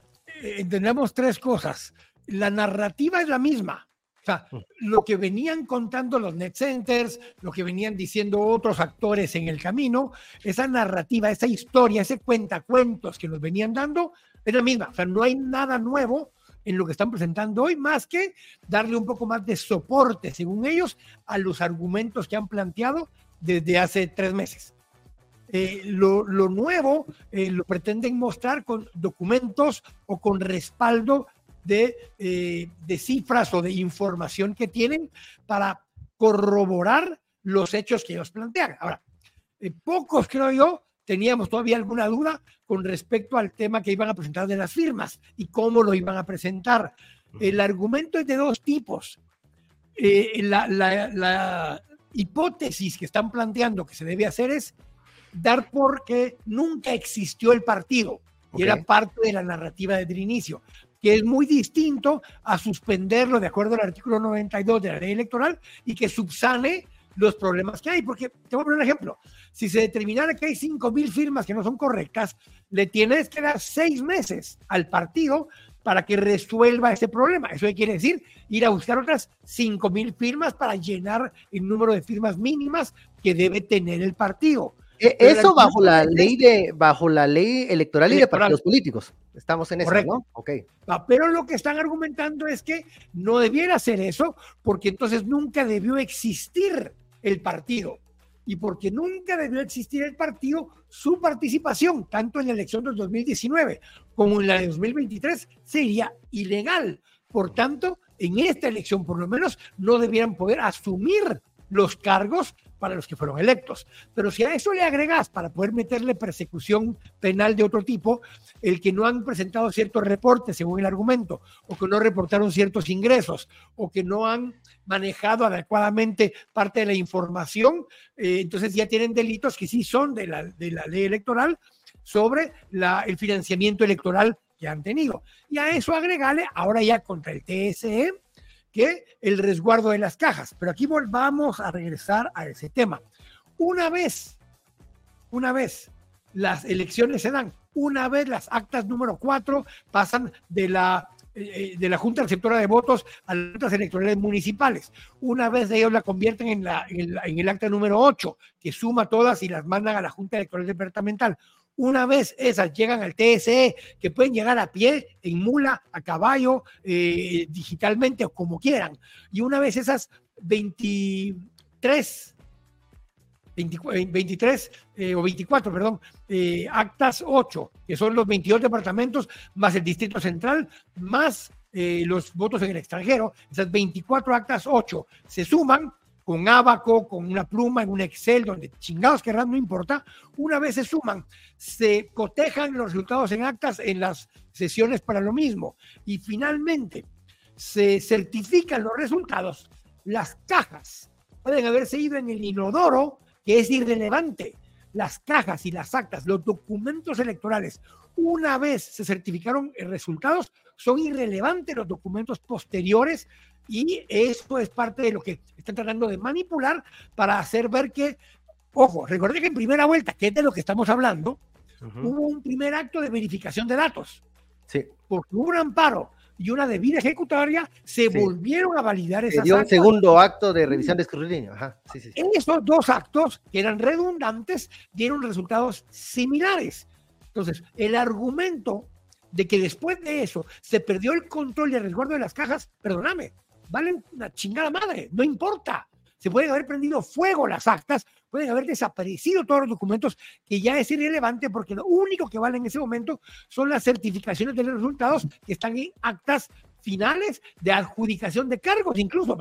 entendemos tres cosas. La narrativa es la misma. O sea, mm. lo que venían contando los net centers, lo que venían diciendo otros actores en el camino, esa narrativa, esa historia, ese cuentacuentos que nos venían dando, es la misma. O sea, no hay nada nuevo en lo que están presentando hoy, más que darle un poco más de soporte, según ellos, a los argumentos que han planteado desde hace tres meses. Eh, lo, nuevo eh, lo pretenden mostrar con documentos o con respaldo de, eh, de cifras o de información que tienen para corroborar los hechos que ellos plantean. Ahora, pocos creo yo teníamos todavía alguna duda con respecto al tema que iban a presentar de las firmas y cómo lo iban a presentar. El argumento es de dos tipos. la, la, hipótesis que están planteando que se debe hacer es dar porque nunca existió el partido y era parte de la narrativa desde el inicio, que es muy distinto a suspenderlo de acuerdo al artículo 92 de la ley electoral y que subsane los problemas que hay. Porque te voy a poner un ejemplo. Si se determinara que hay 5 mil firmas que no son correctas, le tienes que dar seis meses al partido para que resuelva ese problema. Eso quiere decir ir a buscar otras 5 mil firmas para llenar el número de firmas mínimas que debe tener el partido. E, eso bajo la ley de bajo la ley electoral, y de partidos políticos. Estamos en eso, ¿no? Ok. Ah, pero lo que están argumentando es que no debiera ser eso, porque entonces nunca debió existir el partido y porque nunca debió existir el partido, su participación, tanto en la elección del 2019 como en la de 2023, sería ilegal. Por tanto, en esta elección, por lo menos, no debieran poder asumir los cargos para los que fueron electos. Pero si a eso le agregas para poder meterle persecución penal de otro tipo, el que no han presentado ciertos reportes según el argumento, o que no reportaron ciertos ingresos, o que no han manejado adecuadamente parte de la información, eh, entonces ya tienen delitos que sí son de la, de la ley electoral sobre la, el financiamiento electoral que han tenido. Y a eso agregarle ahora ya contra el TSE, que el resguardo de las cajas. Pero aquí volvamos a regresar a ese tema. Una vez, una vez las elecciones se dan, una vez las actas número 4 pasan de la, eh, de la Junta Receptora de Votos a las electorales municipales. Una vez ellos la convierten en, la, en, en el acta número 8, que suma todas y las mandan a la Junta Electoral Departamental. Una vez esas llegan al TSE, que pueden llegar a pie, en mula, a caballo, eh, digitalmente o como quieran. Y una vez esas 23, 23 eh, o 24, perdón, eh, actas 8, que son los 22 departamentos, más el Distrito Central, más los votos en el extranjero, esas 24 actas 8 se suman con abaco, con una pluma, en un Excel, donde chingados querrán, no importa, una vez se suman, se cotejan los resultados en actas en las sesiones para lo mismo y finalmente se certifican los resultados, las cajas pueden haberse ido en el inodoro, que es irrelevante. Las cajas y las actas, los documentos electorales, una vez se certificaron resultados, son irrelevantes los documentos posteriores y esto es parte de lo que están tratando de manipular para hacer ver que, ojo, recuerde que en primera vuelta, que es de lo que estamos hablando, hubo un primer acto de verificación de datos. Sí. Porque hubo un amparo y una debida ejecutoria, se volvieron a validar esas dio un segundo acto de revisión de escrutinio. Ajá. Sí, sí, Esos dos actos, que eran redundantes, dieron resultados similares. Entonces, el argumento de que después de eso se perdió el control y el resguardo de las cajas, perdóname, valen una chingada madre, no importa. Se pueden haber prendido fuego las actas, pueden haber desaparecido todos los documentos, que ya es irrelevante porque lo único que vale en ese momento son las certificaciones de los resultados que están en actas finales de adjudicación de cargos, incluso,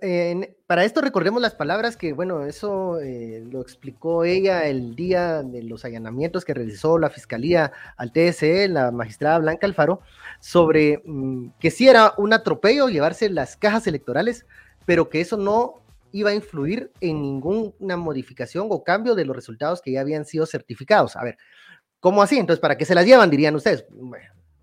ven para esto recordemos las palabras que, bueno, eso eh, lo explicó ella el día de los allanamientos que realizó la Fiscalía al TSE, la magistrada Blanca Alfaro, sobre mm, que sí era un atropello llevarse las cajas electorales, pero que eso no iba a influir en ninguna modificación o cambio de los resultados que ya habían sido certificados. A ver, ¿cómo así? Entonces, ¿para qué se las llevan? Dirían ustedes.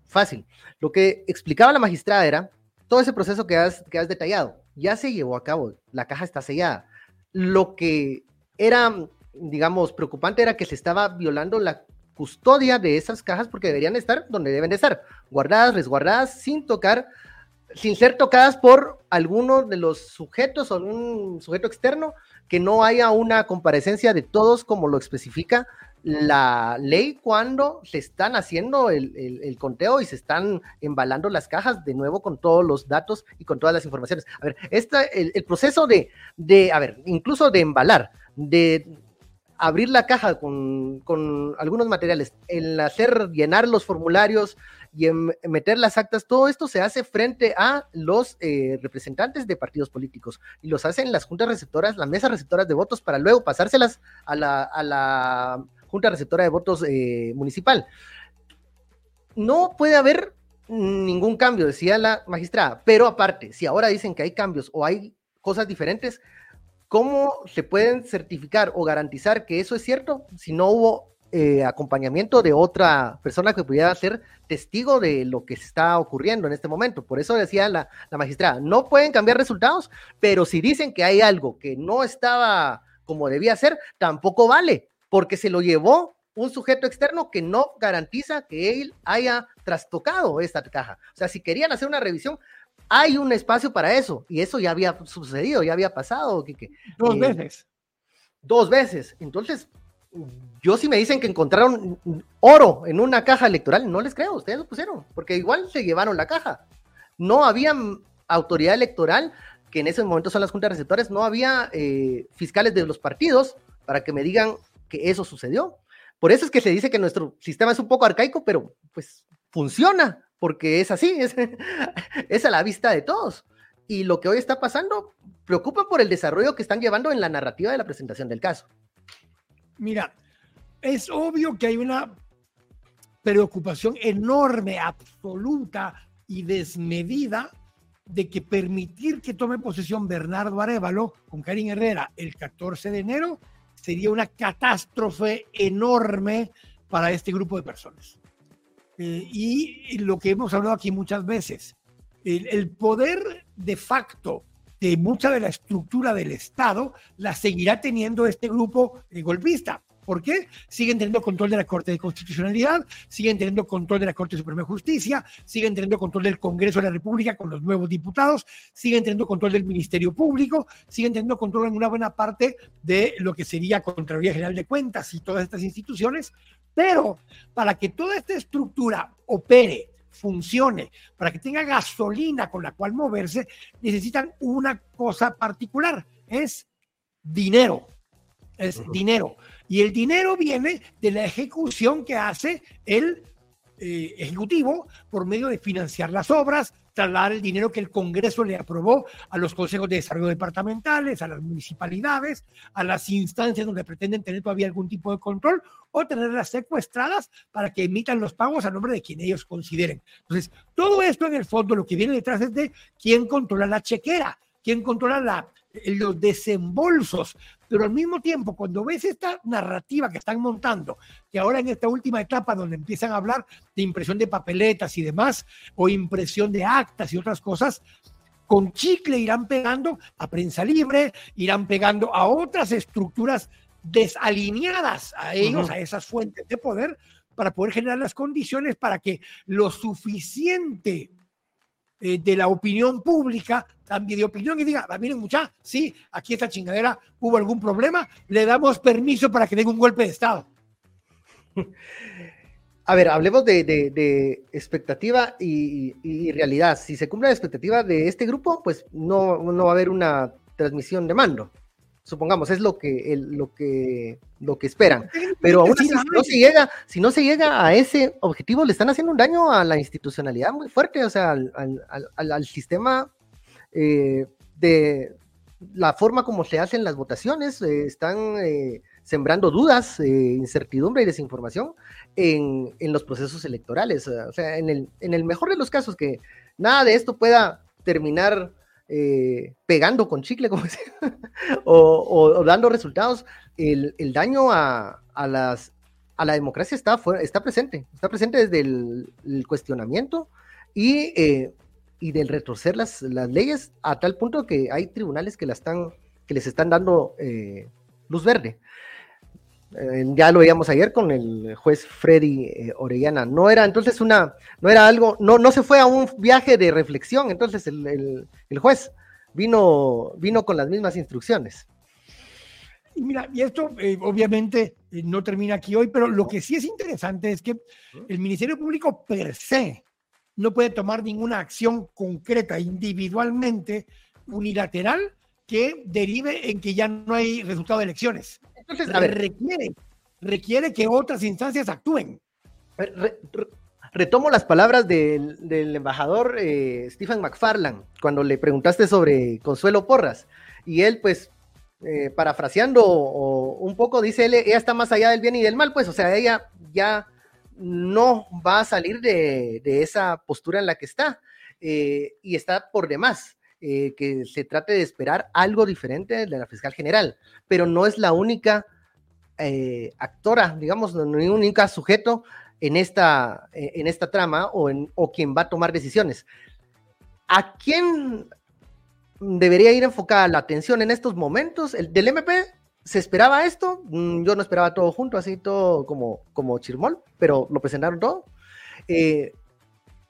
fácil. Lo que explicaba la magistrada era todo ese proceso que has, que has detallado ya se llevó a cabo, la caja está sellada. Lo que era, digamos, preocupante era que se estaba violando la custodia de esas cajas porque deberían estar donde deben de estar, guardadas, resguardadas, sin tocar, sin ser tocadas por alguno de los sujetos o un sujeto externo, que no haya una comparecencia de todos como lo especifica la ley cuando se están haciendo el, conteo y se están embalando las cajas de nuevo con todos los datos y con todas las informaciones. A ver, esta, el, proceso de, de, a ver, incluso de embalar, de abrir la caja con, con algunos materiales, el hacer llenar los formularios y en meter las actas, todo esto se hace frente a los eh, representantes de partidos políticos y los hacen las juntas receptoras, las mesas receptoras de votos para luego pasárselas a la, a la Junta Receptora de Votos eh, Municipal. No puede haber ningún cambio, decía la magistrada, pero aparte, si ahora dicen que hay cambios o hay cosas diferentes, ¿cómo se pueden certificar o garantizar que eso es cierto si no hubo eh, acompañamiento de otra persona que pudiera ser testigo de lo que está ocurriendo en este momento? Por eso decía la, la magistrada, no pueden cambiar resultados, pero si dicen que hay algo que no estaba como debía ser, tampoco vale, porque se lo llevó un sujeto externo que no garantiza que él haya trastocado esta caja. O sea, si querían hacer una revisión, hay un espacio para eso, y eso ya había sucedido, ya había pasado, Dos eh, veces. Dos veces. Entonces, yo si me dicen que encontraron oro en una caja electoral, no les creo, ustedes lo pusieron, porque igual se llevaron la caja. No había autoridad electoral, que en ese momento son las juntas receptores, no había eh, fiscales de los partidos para que me digan que eso sucedió. Por eso es que se dice que nuestro sistema es un poco arcaico, pero pues funciona, porque es así, *laughs* es, a la vista de todos. Y lo que hoy está pasando preocupa por el desarrollo que están llevando en la narrativa de la presentación del caso. Mira, es obvio que hay una preocupación enorme, absoluta y desmedida de que permitir que tome posesión Bernardo Arevalo con Karim Herrera el 14 de enero sería una catástrofe enorme para este grupo de personas. Eh, y lo que hemos hablado aquí muchas veces, el, poder de facto de mucha de la estructura del Estado la seguirá teniendo este grupo golpista. ¿Por qué? Siguen teniendo control de la Corte de Constitucionalidad, siguen teniendo control de la Corte Suprema de Justicia, siguen teniendo control del Congreso de la República con los nuevos diputados, siguen teniendo control del Ministerio Público, siguen teniendo control en una buena parte de lo que sería Contraloría General de Cuentas y todas estas instituciones, pero para que toda esta estructura opere, funcione, para que tenga gasolina con la cual moverse, necesitan una cosa particular, es dinero, es dinero. Y el dinero viene de la ejecución que hace el eh, Ejecutivo por medio de financiar las obras, trasladar el dinero que el Congreso le aprobó a los consejos de desarrollo departamentales, a las municipalidades, a las instancias donde pretenden tener todavía algún tipo de control o tenerlas secuestradas para que emitan los pagos a nombre de quien ellos consideren. Entonces, todo esto en el fondo lo que viene detrás es de quién controla la chequera, quién controla la, los desembolsos, pero al mismo tiempo, cuando ves esta narrativa que están montando, que ahora en esta última etapa donde empiezan a hablar de impresión de papeletas y demás, o impresión de actas y otras cosas, con chicle irán pegando a prensa libre, irán pegando a otras estructuras desalineadas a ellos, a esas fuentes de poder, para poder generar las condiciones para que lo suficiente eh, de la opinión pública, también de opinión, y diga, ah, miren mucha, sí, aquí esta chingadera hubo algún problema, le damos permiso para que den un golpe de Estado. *laughs* A ver, hablemos de, expectativa y, realidad. Si se cumple la expectativa de este grupo, pues no, no va a haber una transmisión de mando supongamos, es lo que, lo que, lo que esperan. Pero aún así, si no, se llega, si no se llega a ese objetivo, le están haciendo un daño a la institucionalidad muy fuerte, o sea, al, sistema eh, de la forma como se hacen las votaciones, eh, están eh, sembrando dudas, incertidumbre y desinformación en, en, los procesos electorales. O sea, en el, en el mejor de los casos, que nada de esto pueda terminar eh, pegando con chicle, como *laughs* o, dando resultados, el, daño a, las, a la democracia está, está presente, está presente desde el, cuestionamiento y, eh, y, del retorcer las, las, leyes a tal punto que hay tribunales que, la están, que les están dando eh, luz verde. Eh, ya lo veíamos ayer con el juez Freddy eh, Orellana. No era entonces una, no era algo, no, no se fue a un viaje de reflexión, entonces el, juez vino, vino con las mismas instrucciones. Y mira, y esto eh, obviamente no termina aquí hoy, pero lo que sí es interesante es que el Ministerio Público per se no puede tomar ninguna acción concreta individualmente, unilateral, que derive en que ya no hay resultado de elecciones. Entonces, a ver, requiere, requiere que otras instancias actúen. retomo las palabras del, embajador eh, Stephen McFarland cuando le preguntaste sobre Consuelo Porras. Y él, pues, eh, parafraseando un poco, dice él, ella está más allá del bien y del mal, pues, o sea, ella ya no va a salir de, esa postura en la que está eh, y está por demás. Eh, que se trate de esperar algo diferente de la fiscal general, pero no es la única eh, actora, digamos, no, un único sujeto en esta, en esta trama o, en, o quien va a tomar decisiones. ¿A quién debería ir enfocada la atención en estos momentos? El del MP, ¿Se esperaba esto? Mm, yo no esperaba todo junto, así todo como, como chirmol, pero lo presentaron todo. Eh,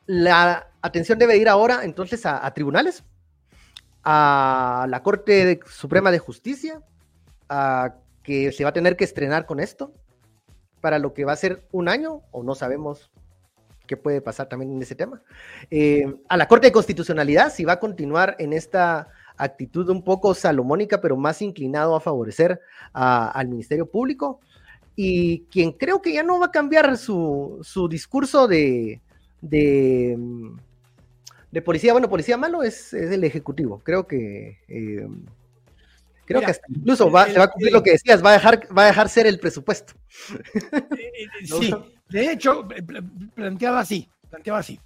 la atención debe ir ahora entonces a, tribunales, a la Corte Suprema de Justicia, a que se va a tener que estrenar con esto para lo que va a ser un año, o no sabemos qué puede pasar también en ese tema. Eh, a la Corte de Constitucionalidad, si va a continuar en esta actitud un poco salomónica, pero más inclinado a favorecer al Ministerio Público. Y quien creo que ya no va a cambiar su, discurso de, de, policía, bueno, policía malo es, el Ejecutivo. Creo que... Eh, creo que incluso va, se va a cumplir lo que decías, va a dejar, va a dejar ser el presupuesto. Eh, eh, sí, de hecho, planteaba así, planteaba así.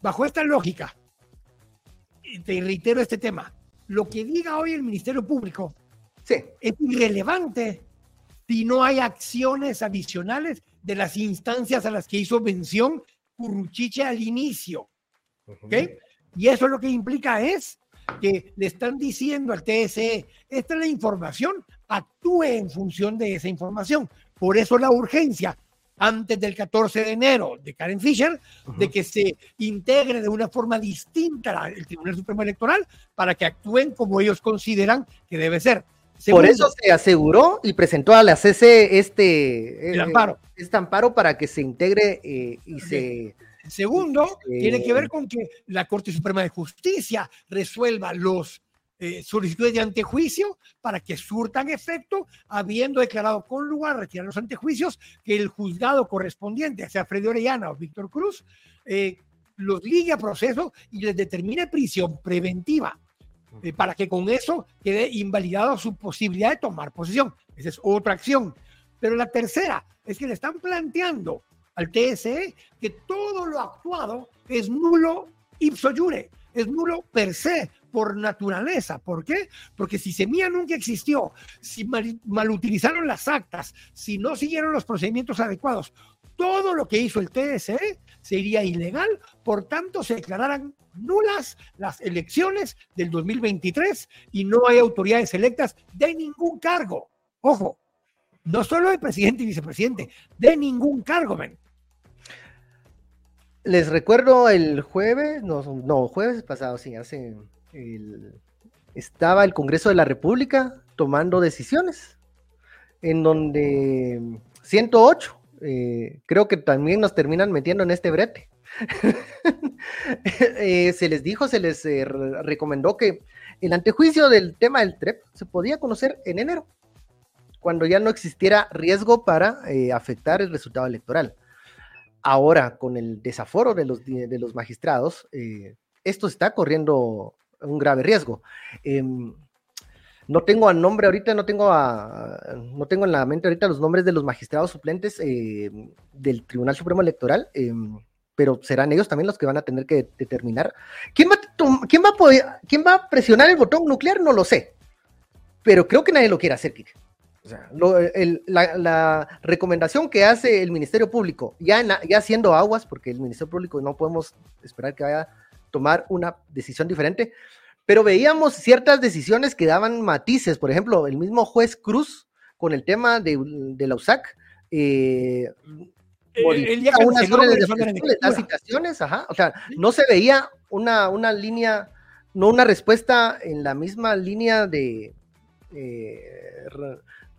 Bajo esta lógica, te reitero este tema, lo que diga hoy el Ministerio Público es irrelevante si no hay acciones adicionales de las instancias a las que hizo mención Curruchiche al inicio. Y eso lo que implica es que le están diciendo al TSE, esta es la información, actúe en función de esa información. Por eso la urgencia antes del 14 de enero de Karen Fisher, de que se integre de una forma distinta el Tribunal Supremo Electoral para que actúen como ellos consideran que debe ser. Por eso se aseguró y presentó a la CC este eh, amparo. este amparo para que se integre eh, y se... Segundo, tiene que ver con que la Corte Suprema de Justicia resuelva los eh, solicitudes de antejuicio para que surtan efecto, habiendo declarado con lugar retirar los antejuicios, que el juzgado correspondiente, sea Freddy Orellana o Víctor Cruz, eh, los ligue a proceso y les determine prisión preventiva, eh, para que con eso quede invalidado su posibilidad de tomar posesión. Esa es otra acción. Pero la tercera es que le están planteando al TSE que todo lo actuado es nulo ipso jure, es nulo per se, por naturaleza. ¿Por qué? Porque si Semilla nunca existió, si mal, utilizaron las actas, si no siguieron los procedimientos adecuados, todo lo que hizo el TSE sería ilegal, por tanto se declararán nulas las elecciones del 2023 y no hay autoridades electas de ningún cargo. Ojo, no solo de presidente y vicepresidente, de ningún cargo, men. Les recuerdo el jueves, no, no, jueves pasado, sí, hace estaba el Congreso de la República tomando decisiones, en donde 108, eh, creo que también nos terminan metiendo en este brete. *laughs* Eh, se les dijo, se les eh, recomendó que el antejuicio del tema del TREP se podía conocer en enero, cuando ya no existiera riesgo para afectar el resultado electoral. Ahora, con el desaforo de los, de los magistrados, esto está corriendo un grave riesgo. Em, no tengo a nombre ahorita, no tengo no tengo en la mente ahorita los nombres de los magistrados suplentes em, del Tribunal Supremo Electoral, em, pero serán ellos también los que van a tener que determinar. ¿Quién va, quién va a quién va a presionar el botón nuclear? No lo sé. Pero creo que nadie lo quiere hacer, Kike. O sea, la, recomendación que hace el Ministerio Público, ya, ya haciendo aguas, porque el Ministerio Público no podemos esperar que vaya tomar una decisión diferente, pero veíamos ciertas decisiones que daban matices, por ejemplo, el mismo juez Cruz con el tema de, la USAC, eh, unas de las citaciones, ajá, o sea, no se veía una, una línea, no una respuesta en la misma línea de, eh,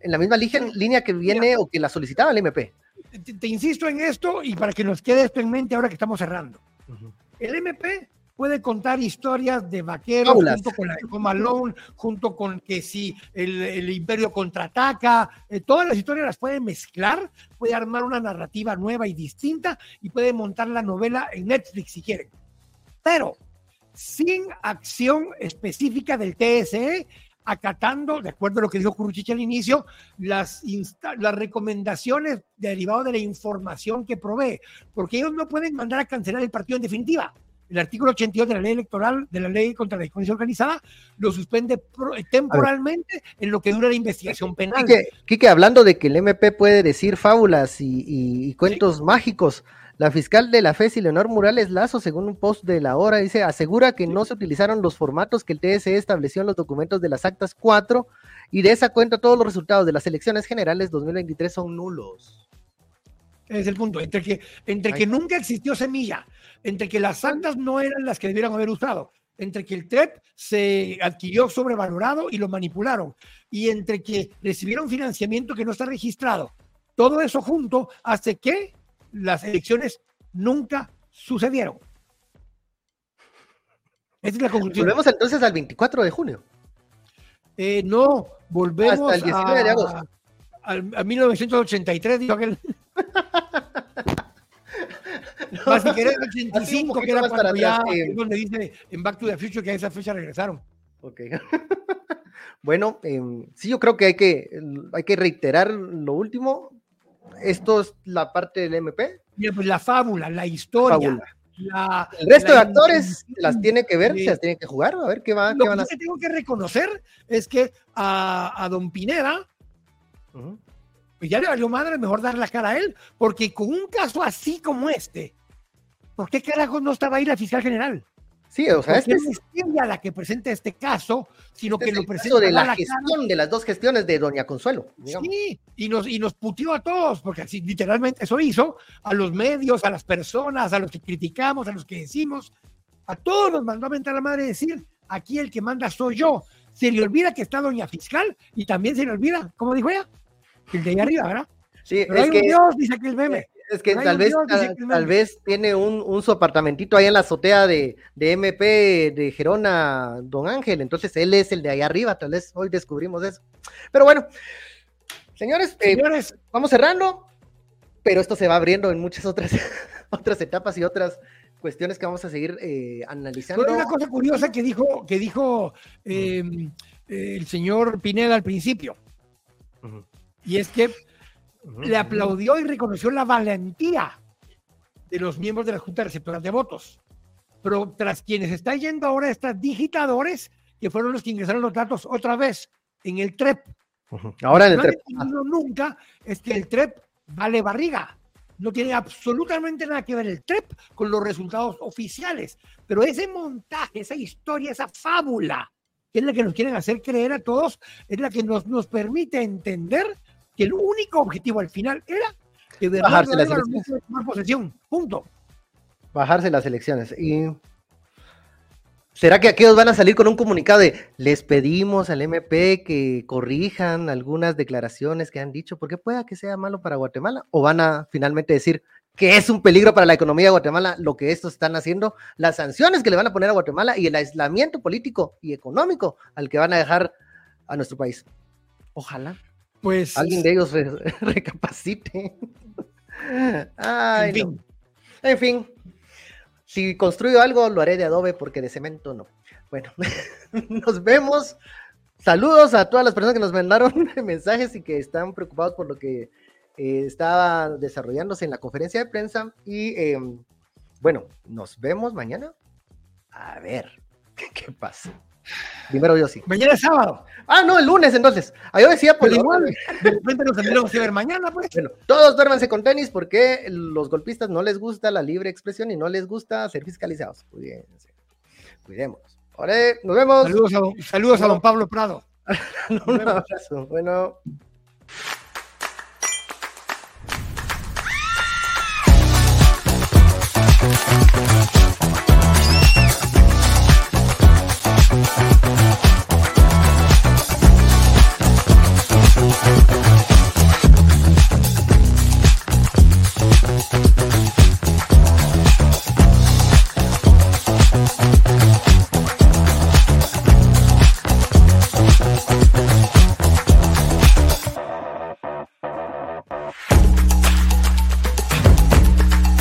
en la misma línea que viene o que la solicitaba el MP. Te, insisto en esto y para que nos quede esto en mente ahora que estamos cerrando. El MP puede contar historias de vaqueros junto con la Home junto con que si el, imperio contraataca, eh, todas las historias las puede mezclar, puede armar una narrativa nueva y distinta y puede montar la novela en Netflix si quieren. Pero sin acción específica del TSE, acatando, de acuerdo a lo que dijo Curuchiche al inicio, las, las recomendaciones derivadas de la información que provee, porque ellos no pueden mandar a cancelar el partido en definitiva el artículo 82 de la ley electoral, de la ley contra la delincuencia organizada, lo suspende temporalmente en lo que dura la investigación penal. Quique, hablando de que el MP puede decir fábulas y, cuentos mágicos, la fiscal de la FESI, Leonor Morales Lazo, según un post de la hora, dice, asegura que no se utilizaron los formatos que el TSE estableció en los documentos de las actas 4 y de esa cuenta todos los resultados de las elecciones generales 2023 son nulos. Es el punto, entre que, entre que nunca existió semilla, entre que las santas no eran las que debieran haber usado, entre que el TREP se adquirió sobrevalorado y lo manipularon, y entre que recibieron financiamiento que no está registrado. Todo eso junto hace que las elecciones nunca sucedieron. Esa es la conclusión. Volvemos entonces al 24 de junio. Eh, no, volvemos Hasta el 19 de agosto. a, a 1983, dijo aquel. *laughs* Más si querés, Así un 85, que era más cuando ya, atrás, eh. donde dice en Back to the Future que a esa fecha regresaron. Ok. *laughs* bueno, em, sí, yo creo que hay que, hay que reiterar lo último. Esto es la parte del MP. Mira, pues la fábula, la historia, Fábula. la- El resto de actores las tiene que ver, se las tienen que jugar, a ver qué, va, qué Lo van a que hacer. sí tengo que reconocer es que a, a Don Pineda, pues ya le valió madre, mejor dar la cara a él, porque con un caso así como este, ¿por qué carajos no estaba ahí la fiscal general? Sí, o sea, Porque este no es, ella la que presenta este caso, sino este que lo el presenta de la cara. gestión de las dos gestiones de Doña Consuelo. digamos. Sí, y nos, y nos puteó a todos, porque así literalmente eso hizo, a los medios, a las personas, a los que criticamos, a los que decimos, a todos nos mandó a mentar la madre decir, aquí el que manda soy yo. Se le olvida que está doña fiscal y también se le olvida, como dijo ella, el de ahí arriba, ¿verdad? Sí, Pero es hay que, un Dios, dice aquel meme. Es que tal vez, Dios, tal, que vez tiene un, un su apartamentito ahí en la azotea de, de MP de Gerona, Don Ángel. Entonces él es el de ahí arriba, tal vez hoy descubrimos eso. Pero bueno, señores, eh, Señores, vamos cerrando, pero esto se va abriendo en muchas otras, *laughs* otras etapas y otras cuestiones que vamos a seguir eh, analizando. pero una cosa curiosa que dijo, que dijo eh, eh, el señor Pineda al principio, y es que le aplaudió y reconoció la valentía de los miembros de la Junta Receptora de Votos. Pero tras quienes está yendo ahora estas digitadores, que fueron los que ingresaron los datos otra vez en el TREP. Ahora en el No trep- entendido nunca es que el TREP vale barriga. No tiene absolutamente nada que ver el TREP con los resultados oficiales. Pero ese montaje, esa historia, esa fábula, que es la que nos quieren hacer creer a todos, es la que nos, nos permite entender que el único objetivo al final era que Bajarse Bernardo las Álvaro elecciones. tomar posesión. Punto. bajarse las elecciones. Y ¿será que aquellos van a salir con un comunicado de les pedimos al MP que corrijan algunas declaraciones que han dicho, porque pueda que sea malo para Guatemala? ¿O van a finalmente decir que es un peligro para la economía de Guatemala lo que estos están haciendo, las sanciones que le van a poner a Guatemala y el aislamiento político y económico al que van a dejar a nuestro país? Ojalá Pues, alguien de ellos re- *laughs* recapacite. Ay, en no. fin, En fin, si construyo algo, lo haré de adobe porque de cemento no. Bueno, *laughs* nos vemos. Saludos a todas las personas que nos mandaron *laughs* mensajes y que están preocupados por lo que eh, estaba desarrollándose en la conferencia de prensa. Y eh, bueno, nos vemos mañana. A ver, ¿qué pasa? Primero yo sí. Mañana es sábado. Ah, no, el lunes entonces. Ah, yo decía, pues igual. De repente nos tendremos que ver mañana, pues. Bueno, todos duérmanse con tenis porque los golpistas no les gusta la libre expresión y no les gusta ser fiscalizados. Cuídense. Cuidémonos. Ore, nos vemos. Saludos a, a don Pablo Prado. *laughs* Un abrazo. Bueno.